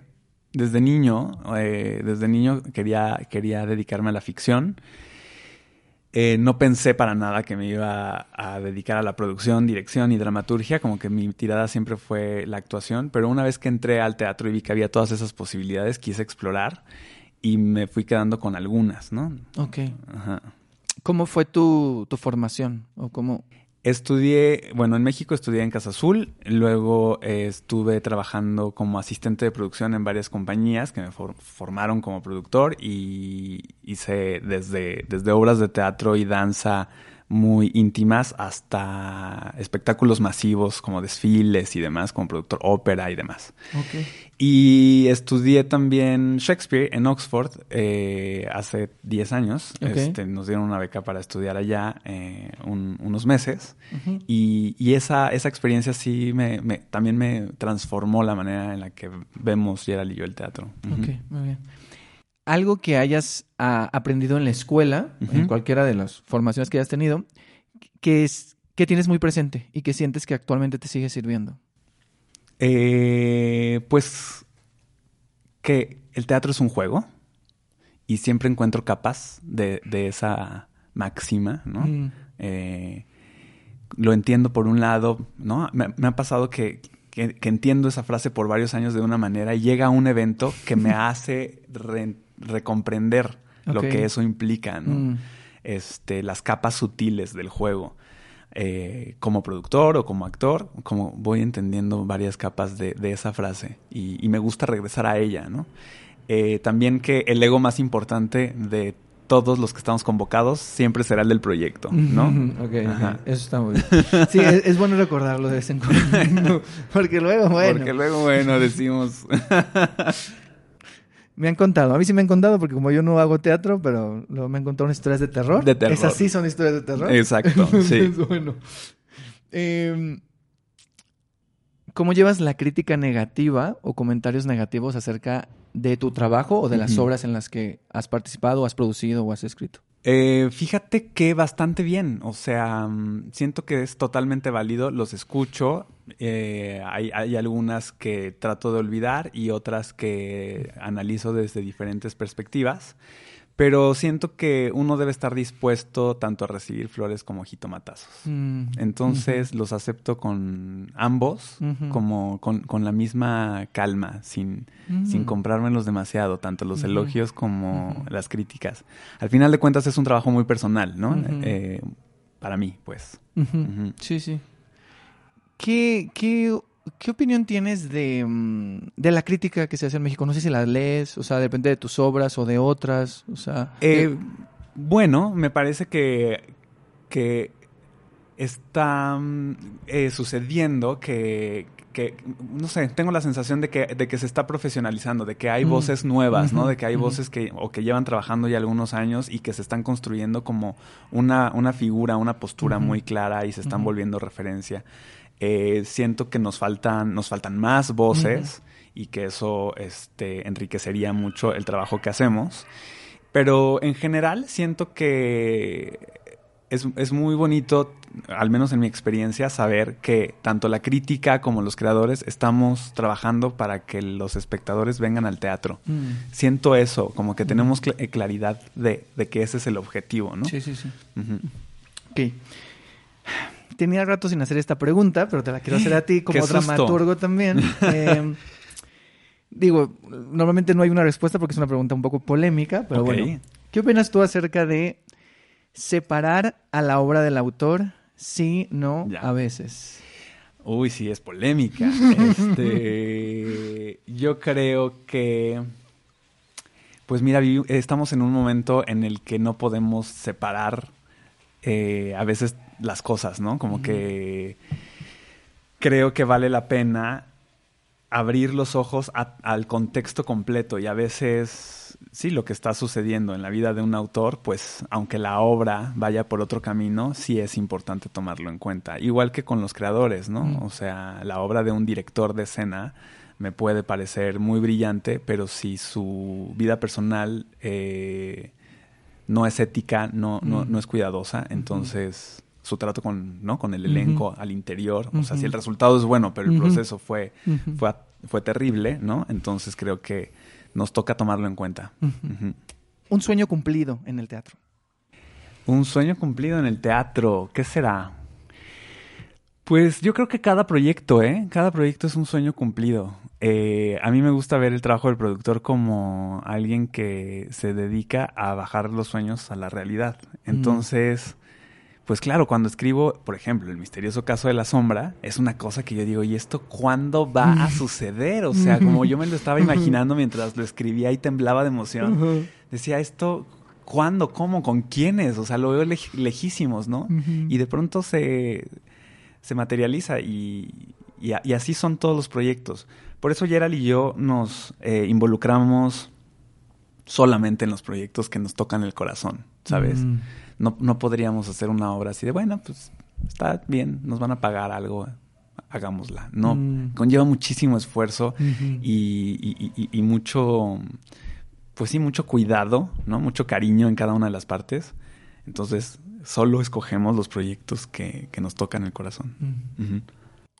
desde niño, eh, desde niño quería, quería dedicarme a la ficción. Eh, no pensé para nada que me iba a dedicar a la producción, dirección y dramaturgia, como que mi tirada siempre fue la actuación, pero una vez que entré al teatro y vi que había todas esas posibilidades, quise explorar y me fui quedando con algunas, ¿no? Ok. Ajá. ¿Cómo fue tu, tu formación? ¿O cómo? Estudié, bueno, en México estudié en Casa Azul, luego eh, estuve trabajando como asistente de producción en varias compañías que me for- formaron como productor y hice desde, desde obras de teatro y danza muy íntimas hasta espectáculos masivos como desfiles y demás, como productor ópera y demás. Ok. Y estudié también Shakespeare en Oxford eh, hace 10 años. Este, nos dieron una beca para estudiar allá eh, un- unos meses. Y, y esa, esa experiencia sí me, me- también me transformó la manera en la que vemos Gerald y yo el teatro. Ok, muy bien. Algo que hayas ah, aprendido en la escuela, en cualquiera de las formaciones que hayas tenido, que es que tienes muy presente y que sientes que actualmente te sigue sirviendo. Eh, pues que el teatro es un juego y siempre encuentro capas de, de esa máxima, ¿no? Mm. Eh, lo entiendo por un lado, ¿no? Me, me ha pasado que, que- que entiendo esa frase por varios años de una manera y llega un evento que me [laughs] hace re- recomprender lo que eso implica, ¿no? Mm. Este, las capas sutiles del juego. Eh, como productor o como actor, como voy entendiendo varias capas de, de esa frase y, y me gusta regresar a ella, ¿no? Eh, también que el ego más importante de todos los que estamos convocados siempre será el del proyecto, ¿no? [laughs] Ok, Ajá. ok. Eso está muy bien. Sí, es, es bueno recordarlo de vez en cuando. [laughs] Porque luego, bueno, Porque luego, bueno, decimos... [laughs] me han contado. A mí sí me han contado porque como yo no hago teatro, pero luego me han contado historias de terror. De terror. Esas sí son historias de terror. Exacto, [laughs] sí. Bueno. Eh, ¿Cómo llevas la crítica negativa o comentarios negativos acerca de tu trabajo o de las obras en las que has participado, has producido o has escrito? Eh, fíjate que bastante bien, o sea, mm, siento que es totalmente válido, los escucho, eh, hay, hay algunas que trato de olvidar y otras que analizo desde diferentes perspectivas. Pero siento que uno debe estar dispuesto tanto a recibir flores como jitomatazos. Mm, Entonces los acepto con ambos, como con, con la misma calma, sin, sin Mm. comprármelos demasiado, tanto los elogios como las críticas. Al final de cuentas es un trabajo muy personal, ¿no? Eh, para mí, pues. Sí, sí. ¿Qué, qué, qué opinión tienes de, mm, de la crítica que se hace en México? No sé si la lees, o sea, depende de tus obras o de otras, o sea... Eh, bueno, me parece que, que está mm, eh, sucediendo que, que, no sé, tengo la sensación de que, de que se está profesionalizando, de que hay Mm. voces nuevas, ¿no? De que hay voces que, o que llevan trabajando ya algunos años y que se están construyendo como una, una figura, una postura muy clara y se están volviendo referencia. Eh, siento que nos faltan, nos faltan más voces y que eso este, enriquecería mucho el trabajo que hacemos. Pero en general siento que es, es muy bonito, al menos en mi experiencia, saber que tanto la crítica como los creadores estamos trabajando para que los espectadores vengan al teatro. Mm. Siento eso, como que tenemos cl- eh, claridad de, de que ese es el objetivo, ¿no? Sí, sí, sí. Ujú. Ok. Tenía rato sin hacer esta pregunta, pero te la quiero hacer a ti [gasps] como dramaturgo también. [laughs] Eh, digo, normalmente no hay una respuesta porque es una pregunta un poco polémica, pero bueno. ¿Qué opinas tú acerca de separar a la obra del autor? Sí, no, Ya. a veces. Uy, sí, es polémica. [laughs] Este, yo creo que, pues mira, estamos en un momento en el que no podemos separar eh, a veces las cosas, ¿no? Como que creo que vale la pena abrir los ojos a- al contexto completo y a veces, sí, lo que está sucediendo en la vida de un autor, pues aunque la obra vaya por otro camino, sí es importante tomarlo en cuenta. Igual que con los creadores, ¿no? Mm. O sea, la obra de un director de escena me puede parecer muy brillante, pero si su vida personal eh, no es ética, no, no, Mm. no es cuidadosa, entonces su trato con, ¿no? con el elenco al interior, o sea, si el resultado es bueno, pero el proceso fue, fue, fue terrible, ¿no? Entonces creo que nos toca tomarlo en cuenta. Un sueño cumplido en el teatro. Un sueño cumplido en el teatro, ¿qué será? Pues yo creo que cada proyecto, ¿eh? Cada proyecto es un sueño cumplido. Eh, a mí me gusta ver el trabajo del productor como alguien que se dedica a bajar los sueños a la realidad. Entonces, pues claro, cuando escribo, por ejemplo, el misterioso caso de la sombra, es una cosa que yo digo, ¿y esto cuándo va a suceder? O sea, como yo me lo estaba imaginando mientras lo escribía y temblaba de emoción. Decía, ¿esto cuándo? ¿Cómo? ¿Con quiénes? O sea, lo veo lej- lejísimos, ¿no? Y de pronto se, se materializa y, y así son todos los proyectos. Por eso Gerald y yo nos eh, involucramos solamente en los proyectos que nos tocan el corazón, ¿sabes? Mm. No, no podríamos hacer una obra así de, bueno, pues está bien, nos van a pagar algo, hagámosla. No, Mm. conlleva muchísimo esfuerzo y, y- y- y mucho, pues sí, mucho cuidado, ¿no? Mucho cariño en cada una de las partes. Entonces, solo escogemos los proyectos que, que nos tocan el corazón.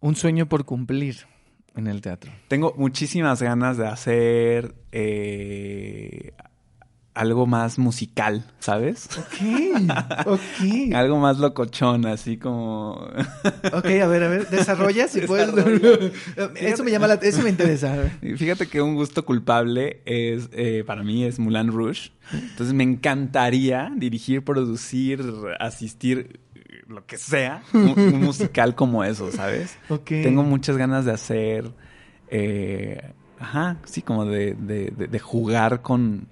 Un sueño por cumplir en el teatro. Tengo muchísimas ganas de hacer eh, algo más musical, ¿sabes? Ok, [laughs] ok. Algo más locochón, así como... [laughs] Ok, a ver, a ver, desarrolla si puedes. Eso me llama la, eso me [laughs] interesa. Fíjate que un gusto culpable es, eh, para mí, es Moulin Rouge. Entonces me encantaría dirigir, producir, asistir, eh, lo que sea, un, musical como eso, ¿sabes? Ok. Tengo muchas ganas de hacer, eh, ajá, sí, como de, de- de- de jugar con,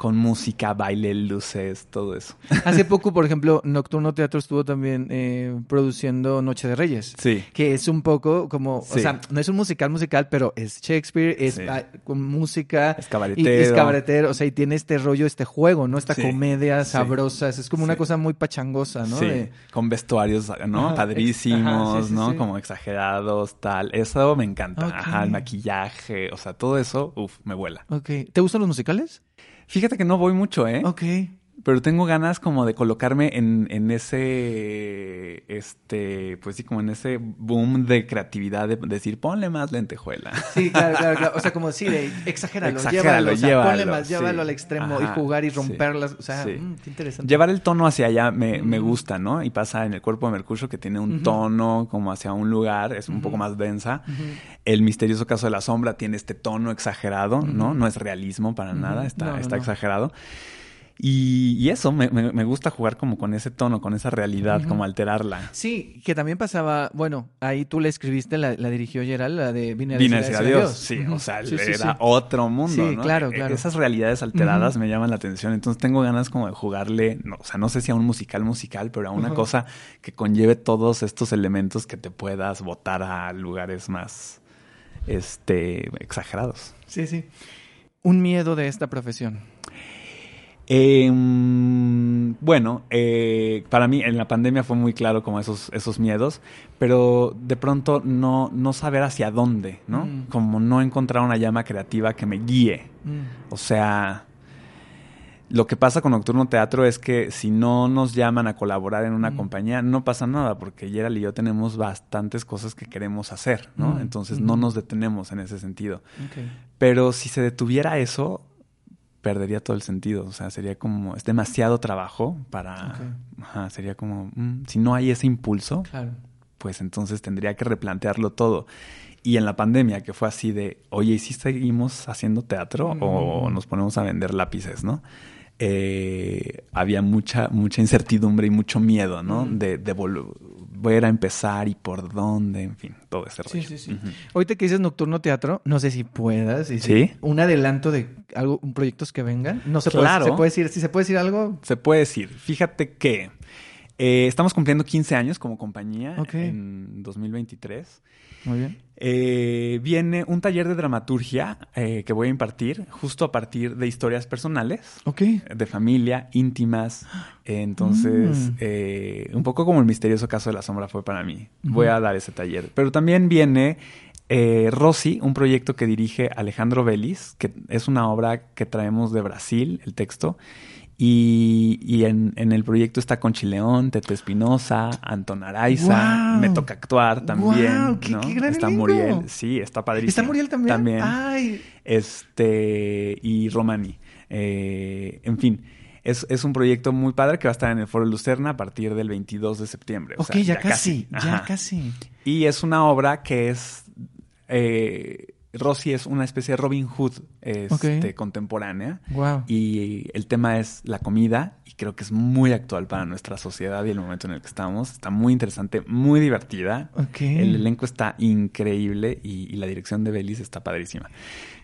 con música, baile, luces, todo eso. [laughs] Hace poco, por ejemplo, Nocturno Teatro estuvo también eh, produciendo Noche de Reyes. Sí. Que es un poco como, o sea, no es un musical musical, pero es Shakespeare, es Sí. con música. Es cabaretero. y es cabaretero, o sea, y tiene este rollo, este juego, ¿no? Esta Sí. comedia sabrosa, es como una cosa muy pachangosa, ¿no? Sí, De- con vestuarios, ¿no? Ajá, Padrísimos, ajá, ¿no? Como exagerados, tal. Eso me encanta. Ajá, el maquillaje, o sea, todo eso, uff, me vuela. Ok. ¿Te gustan los musicales? Fíjate que no voy mucho, ¿eh? Ok. Pero tengo ganas como de colocarme en, en ese, este, pues sí, como en ese boom de creatividad de decir, ponle más lentejuela. Sí, claro, claro, claro. O sea, como sí, de [laughs] exagéralo, Exagéralo, llévalo, o sea, llévalo, ponle más, llévalo sí. al extremo Ajá, y jugar y sí, romperlas. O sea, sí. mm, qué interesante. Llevar el tono hacia allá me, me gusta, ¿no? Y pasa en el cuerpo de Mercurio que tiene un tono como hacia un lugar, es un poco más densa. El misterioso caso de la sombra tiene este tono exagerado, ¿no? No es realismo para nada, está, No, no, está no. exagerado. Y, y eso, me, me- me gusta jugar como con ese tono, con esa realidad, como alterarla. Sí, que también pasaba, bueno, ahí tú la escribiste, la, la dirigió Gerald, la de Vine a decir adiós. Sí, o sea, Sí, sí, era sí. otro mundo, Sí, ¿no? claro, E- claro. Esas realidades alteradas me llaman la atención. Entonces tengo ganas como de jugarle, no, o sea, no sé si a un musical musical, pero a una cosa que conlleve todos estos elementos que te puedas botar a lugares más, este, exagerados. Sí, sí. Un miedo de esta profesión. Eh, mm, bueno, eh, para mí en la pandemia fue muy claro como esos, esos miedos, pero de pronto no, no saber hacia dónde, ¿no? Mm. Como no encontrar una llama creativa que me guíe. Mm. O sea, lo que pasa con Nocturno Teatro es que si no nos llaman a colaborar en una Mm. compañía, no pasa nada, porque Gerald y yo tenemos bastantes cosas que queremos hacer, ¿no? Entonces no nos detenemos en ese sentido. Pero si se detuviera eso, perdería todo el sentido. O sea, sería como, es demasiado trabajo para... Ajá, sería como, mm, si no hay ese impulso, Claro. pues entonces tendría que replantearlo todo. Y en la pandemia, que fue así de, oye, ¿y si seguimos haciendo teatro o Mm. nos ponemos a vender lápices, no? Eh, había mucha, mucha incertidumbre y mucho miedo, ¿no? Mm. De, de volver a empezar y por dónde, en fin, todo ese Sí, rollo. sí, sí. Ujú. Ahorita que dices Nocturno Teatro, no sé si puedas. y si- ¿Sí? Un adelanto de algo, proyectos que vengan. No se Claro. puede, se puede decir, si se puede decir algo. Se puede decir. Fíjate que eh, estamos cumpliendo 15 años como compañía en 2023. Muy bien. Eh, viene un taller de dramaturgia eh, que voy a impartir justo a partir de historias personales, Ok. de familia, íntimas. Entonces, Mm. un poco como el misterioso caso de la sombra fue para mí. Voy a dar ese taller. Pero también viene eh, Rosy, un proyecto que dirige Alejandro Vélez, que es una obra que traemos de Brasil, el texto. Y, y en, en el proyecto está Conchi León, Tete Espinosa, Anton Araiza. ¡Guau! Me toca actuar también. ¡Guau! ¡Qué- ¿no? qué gran está! Muriel. Sí, está padrísimo. ¿Está Muriel también? También. Ay. Este, y Romani. Eh, en fin, es, es un proyecto muy padre que va a estar en el Foro Lucerna a partir del 22 de septiembre. o Ok, sea, ya, casi. Ya casi. Y es una obra que es. Eh, Rosy es una especie de Robin Hood este, contemporánea. Wow. Y el tema es la comida, y creo que es muy actual para nuestra sociedad y el momento en el que estamos. Está muy interesante, muy divertida. El elenco está increíble y, y la dirección de Belis está padrísima.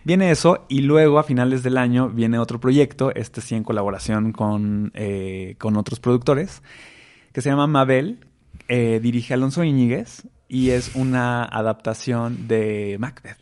Viene eso, y luego a finales del año viene otro proyecto, este sí en colaboración con, eh, con otros productores, que se llama Mabel. eh, dirige Alonso Iñiguez y es una adaptación de Macbeth.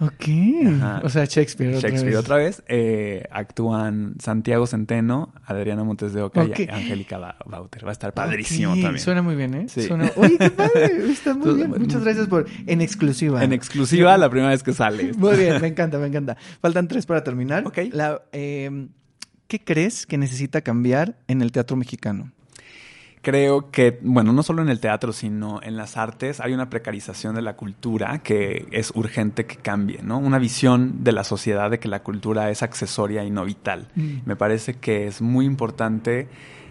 Ok. Ajá. O sea, Shakespeare. otra Shakespeare vez. otra vez. eh, actúan Santiago Centeno, Adriana Montes de Oca y Angélica Ba- Bauter. Va a estar padrísimo también. Suena muy bien, ¿eh? Sí. Suena... Oye, qué padre. [laughs] Está muy bien. Muchas gracias por... En exclusiva. En exclusiva, la primera vez que sale. Muy bien, me encanta, me encanta. Faltan tres para terminar. Ok. La, eh, ¿Qué crees que necesita cambiar en el teatro mexicano? Creo que, bueno, no solo en el teatro, sino en las artes, hay una precarización de la cultura que es urgente que cambie, ¿no? Una visión de la sociedad de que la cultura es accesoria y no vital. Mm. Me parece que es muy importante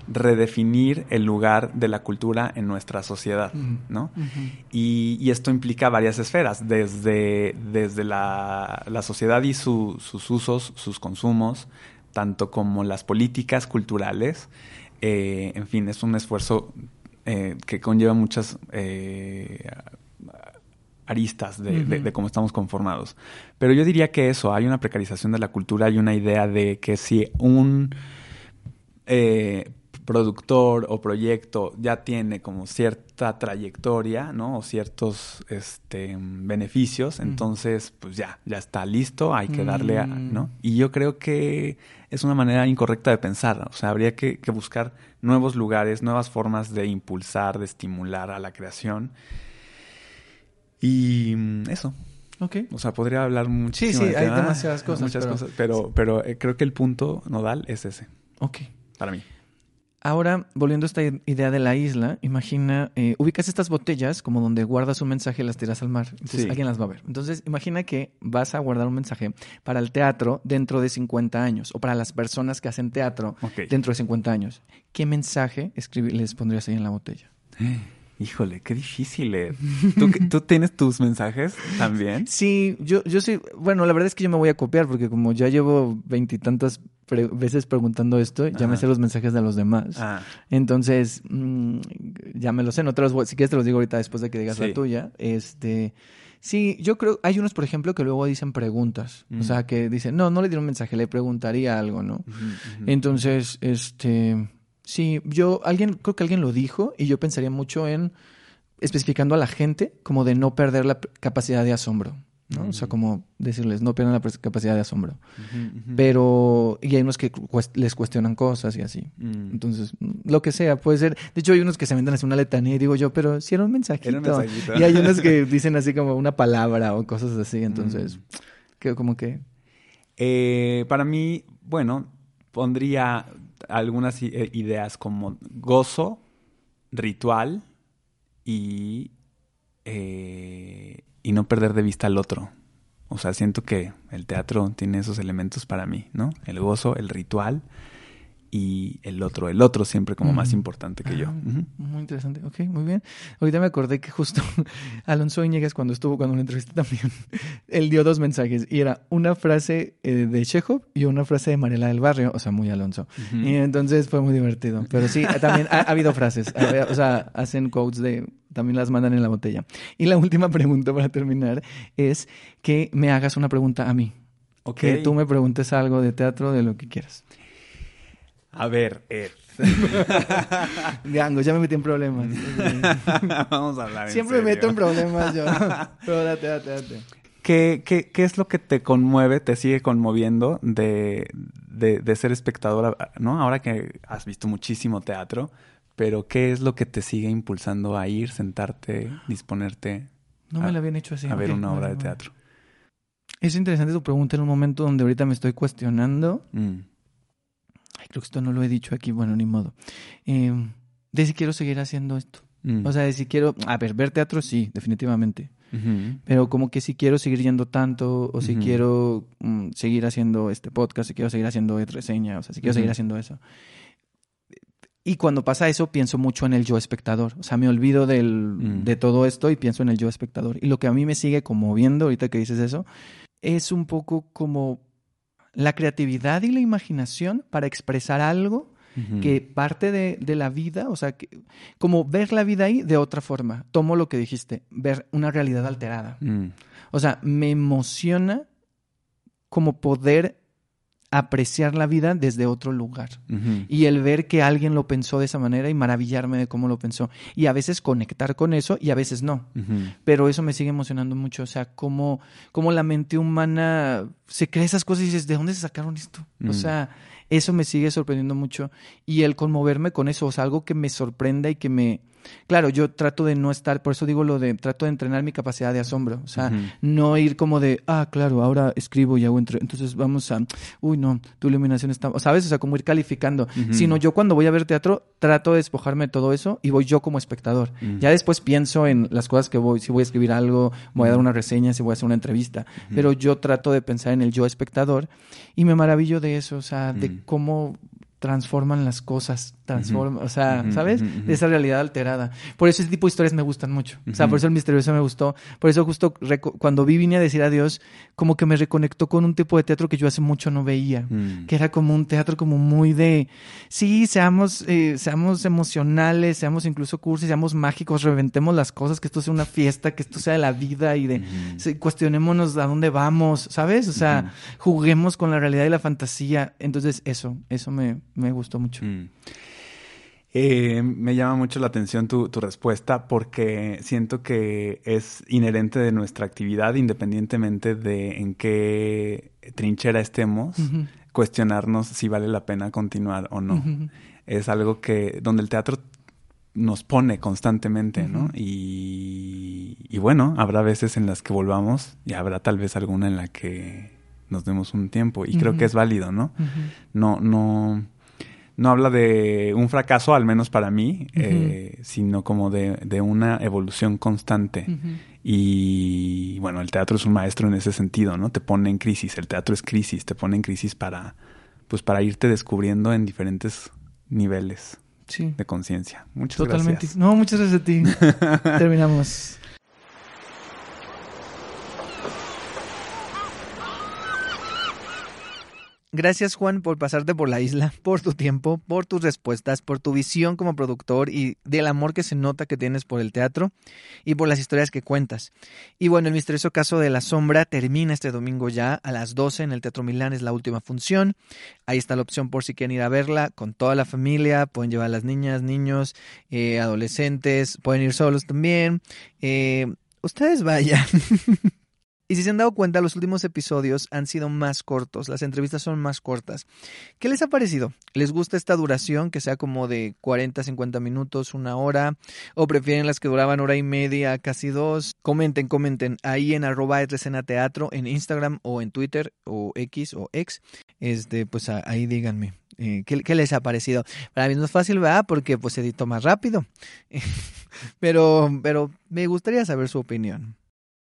redefinir el lugar de la cultura en nuestra sociedad, Mm. ¿no? Y, y esto implica varias esferas, desde, desde la, la sociedad y su- sus usos, sus consumos, tanto como las políticas culturales. Eh, en fin, es un esfuerzo eh, que conlleva muchas eh, aristas de, de- cómo estamos conformados. Pero yo diría que eso, hay una precarización de la cultura, hay una idea de que si un eh, productor o proyecto ya tiene como cierta trayectoria, ¿no? O ciertos este, beneficios, Mm. entonces pues ya, ya está listo, hay que darle a, Mm. ¿no? Y yo creo que es una manera incorrecta de pensar, o sea, habría que, que buscar nuevos lugares, nuevas formas de impulsar, de estimular a la creación. Y eso, Ok. o sea, podría hablar muchísimo. sí, del hay tema, demasiadas cosas, Muchas pero- cosas, pero, pero eh, creo que el punto nodal es ese. Ok. para mí. Ahora, volviendo a esta idea de la isla, imagina, eh, ubicas estas botellas como donde guardas un mensaje y las tiras al mar. Entonces Sí. alguien las va a ver. Entonces, imagina que vas a guardar un mensaje para el teatro dentro de 50 años o para las personas que hacen teatro dentro de 50 años. ¿Qué mensaje les pondrías ahí en la botella? [gasps] Híjole, qué difícil. [laughs] ¿Tú, qué- ¿Tú tienes tus mensajes también? Sí, yo, yo sí, bueno, la verdad es que yo me voy a copiar porque como ya llevo veintitantas pre- veces preguntando esto, ya me sé los mensajes de los demás. Ah, Entonces, mm, ya me lo sé, no te los voy- si quieres te los digo ahorita después de que digas Sí. la tuya. Este, sí, yo creo, hay unos, por ejemplo, que luego dicen preguntas. Mm. O sea, que dicen, no, no le dieron un mensaje, le preguntaría algo, ¿no? Entonces, este, sí, yo, alguien, creo que alguien lo dijo y yo pensaría mucho en especificando a la gente como de no perder la capacidad de asombro, ¿no? O sea, como decirles, no pierdan la capacidad de asombro. Pero, y hay unos que les cuestionan cosas y así. Mm. Entonces, lo que sea, puede ser. De hecho, hay unos que se inventan así una letanía y digo yo, pero si era un mensajito. Era un mensajito. Y hay unos que [laughs] dicen así como una palabra o cosas así. Entonces, Mm. que como que. Eh, para mí, bueno, pondría algunas eh, ideas como gozo, ritual y, eh, y no perder de vista al otro. O sea, siento que el teatro tiene esos elementos para mí, ¿no? El gozo, el ritual y el otro, el otro siempre como más importante que yo. Ah. Muy interesante. Ok, muy bien. Ahorita me acordé que justo [laughs] Alonso Íñiguez, cuando estuvo, cuando lo entrevisté también, [laughs] él dio dos mensajes. Y era una frase eh, de Chekhov y una frase de Mariela del Barrio. O sea, muy Alonso. Y entonces fue muy divertido. Pero sí, también ha, ha habido frases. Ha- O sea, hacen quotes de. También las mandan en la botella. Y la última pregunta para terminar es que me hagas una pregunta a mí. Ok. Que tú me preguntes algo de teatro, de lo que quieras. A ver, Ed. [laughs] Diango, ya me metí en problemas. [laughs] Vamos a hablar en Siempre me meto serio. en problemas yo. [laughs] Pero date, date, date. ¿Qué, qué, qué es lo que te conmueve, te sigue conmoviendo de, de, de ser espectadora, ¿no? Ahora que has visto muchísimo teatro, pero ¿qué es lo que te sigue impulsando a ir, sentarte, disponerte No A- me lo habían hecho así. a ver una obra de teatro? Es interesante tu pregunta en un momento donde ahorita me estoy cuestionando. Mm, Ay, creo que esto no lo he dicho aquí, bueno, ni modo. Eh, de si quiero seguir haciendo esto. mm, O sea, de si quiero. A ver, ver teatro sí, definitivamente. Pero como que si quiero seguir yendo tanto, o si quiero mm, seguir haciendo este podcast, si quiero seguir haciendo reseña, o sea, si quiero seguir haciendo eso. Y cuando pasa eso, pienso mucho en el yo espectador. O sea, me olvido del, Mm. de todo esto y pienso en el yo espectador. Y lo que a mí me sigue conmoviendo, ahorita que dices eso, es un poco como la creatividad y la imaginación para expresar algo que parte de, de la vida, o sea, que, como ver la vida ahí de otra forma. Tomo lo que dijiste, ver una realidad alterada. Mm, O sea, me emociona como poder apreciar la vida desde otro lugar. Y el ver que alguien lo pensó de esa manera y maravillarme de cómo lo pensó. Y a veces conectar con eso y a veces no. Pero eso me sigue emocionando mucho. O sea, cómo, cómo la mente humana se cree esas cosas y dices, ¿de dónde se sacaron esto? O sea, eso me sigue sorprendiendo mucho. Y el conmoverme con eso, o sea, algo que me sorprenda y que me... Claro, yo trato de no estar, por eso digo lo de, trato de entrenar mi capacidad de asombro. O sea, no ir como de, ah, claro, ahora escribo y hago entre... Entonces vamos a, uy, no, tu iluminación está... ¿Sabes? O sea, como ir calificando. Sino yo cuando voy a ver teatro, trato de despojarme de todo eso y voy yo como espectador. Ya después pienso en las cosas que voy, si voy a escribir algo, voy a dar una reseña, si voy a hacer una entrevista. Pero yo trato de pensar en el yo espectador y me maravillo de eso, o sea, de cómo transforman las cosas, transforman, o sea, ¿sabes? De esa realidad alterada. Por eso ese tipo de historias me gustan mucho. O sea, por eso el misterioso me gustó. Por eso justo cuando vi vine a decir adiós, como que me reconectó con un tipo de teatro que yo hace mucho no veía Mm. que era como un teatro como muy de, sí, seamos, eh, seamos emocionales, seamos incluso cursis, seamos mágicos, reventemos las cosas, que esto sea una fiesta, que esto sea de la vida y de, cuestionémonos a dónde vamos, ¿sabes? O sea, juguemos con la realidad y la fantasía. Entonces, eso, eso me, me gustó mucho. Eh, me llama mucho la atención tu, tu respuesta porque siento que es inherente de nuestra actividad independientemente de en qué trinchera estemos, cuestionarnos si vale la pena continuar o no. Es algo que donde el teatro nos pone constantemente, ¿no? Y, y bueno, habrá veces en las que volvamos y habrá tal vez alguna en la que nos demos un tiempo y creo que es válido, ¿no? No, no, no habla de un fracaso, al menos para mí, eh, sino como de, de, una evolución constante. Y bueno, el teatro es un maestro en ese sentido, ¿no? Te pone en crisis, el teatro es crisis, te pone en crisis para, pues para irte descubriendo en diferentes niveles de conciencia. Muchas Totalmente. No, muchas gracias a ti. [laughs] Terminamos. Gracias Juan por pasarte por la isla, por tu tiempo, por tus respuestas, por tu visión como productor y del amor que se nota que tienes por el teatro y por las historias que cuentas. Y bueno, el misterioso caso de la sombra termina este domingo ya a las 12 en el Teatro Milán, es la última función. Ahí está la opción por si quieren ir a verla con toda la familia, pueden llevar a las niñas, niños, eh, adolescentes, pueden ir solos también. Eh, ustedes vayan. [laughs] Y si se han dado cuenta, los últimos episodios han sido más cortos, las entrevistas son más cortas. ¿Qué les ha parecido? ¿Les gusta esta duración, que sea como de 40, 50 minutos, una hora? ¿O prefieren las que duraban hora y media, casi dos? Comenten, comenten ahí en arroba teatro, en Instagram o en Twitter o X o X. Este, pues ahí díganme. Eh, ¿qué, les ha parecido? Para mí no es fácil, ¿verdad? Porque pues edito más rápido. [laughs] pero, pero me gustaría saber su opinión.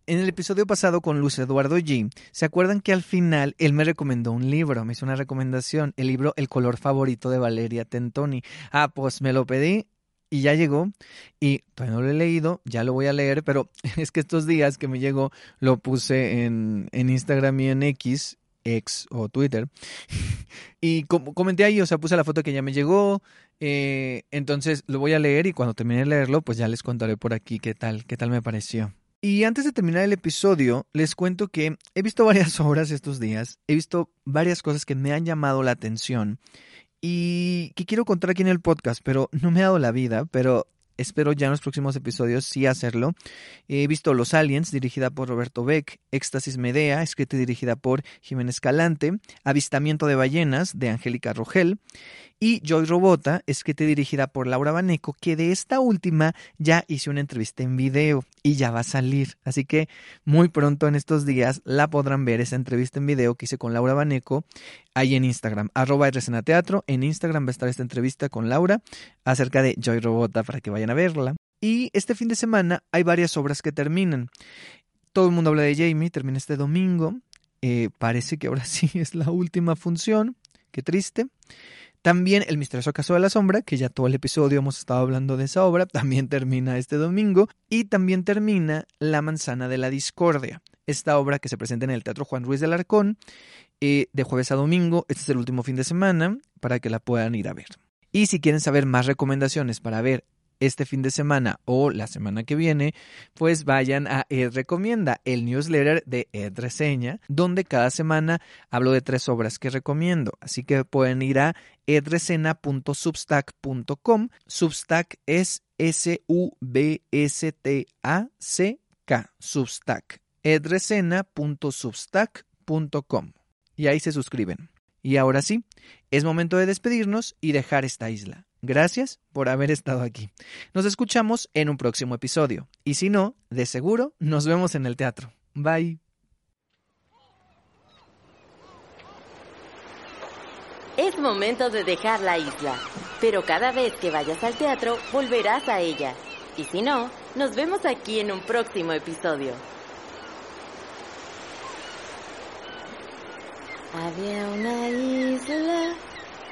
En el episodio pasado con Luis Eduardo G, ¿se acuerdan que al final él me recomendó un libro? Me hizo una recomendación, el libro El color favorito de Valeria Tentoni. Ah, pues me lo pedí y ya llegó y todavía no lo he leído, ya lo voy a leer, pero [laughs] es que estos días que me llegó lo puse en, en Instagram y en X, X o Twitter, [laughs] y comenté ahí, o sea, puse la foto que ya me llegó, eh, entonces lo voy a leer y cuando termine de leerlo, pues ya les contaré por aquí qué tal, qué tal me pareció. Y antes de terminar el episodio, les cuento que he visto varias [laughs] obras estos días, he visto varias cosas que me han llamado la atención y que quiero contar aquí en el podcast, pero [laughs] no me ha dado la vida, pero espero ya en los próximos episodios sí hacerlo. He visto Los Aliens, dirigida por Roberto Beck, Éxtasis Medea, escrita y dirigida por Jiménez Calante, Avistamiento de Ballenas, de Angélica Rogel, y Joy Robota, escrita y dirigida por Laura Baneco, que de esta última ya hice una entrevista en video y ya va a salir. Así que muy pronto en estos días la podrán ver esa entrevista en video que hice con Laura Baneco ahí en Instagram, arroba Teatro. En Instagram va a estar esta entrevista con Laura acerca de Joy Robota para que vayan a verla. Y este fin de semana hay varias obras que terminan. Todo el mundo habla de Jamie, termina este domingo. Eh, parece que ahora [laughs] sí es la última función. Qué triste. También El misterioso caso de la sombra, que ya todo el episodio hemos estado hablando de esa obra, [laughs] también termina este domingo. Y también termina La manzana de la discordia, esta obra que se presenta en el Teatro Juan Ruiz del Arcón eh, de jueves a domingo. Este es el último fin de semana para que la puedan ir a ver. Y si quieren saber más recomendaciones para ver este fin de semana o la semana que viene, pues vayan a Ed Recomienda, el newsletter de Ed Reseña, donde cada semana hablo de tres obras que recomiendo. Así que pueden ir a edresena.substack.com. Substack es S-U-B-S-T-A-C-K. Substack. edresena.substack.com. Y ahí se suscriben. Y ahora sí, es momento de despedirnos y dejar esta isla. Gracias por haber estado aquí. Nos escuchamos en un próximo episodio. Y si no, de seguro nos vemos en el teatro. Bye. Es momento de dejar la isla, pero cada vez que vayas al teatro volverás a ella. Y si no, nos vemos aquí en un próximo episodio. Había una isla,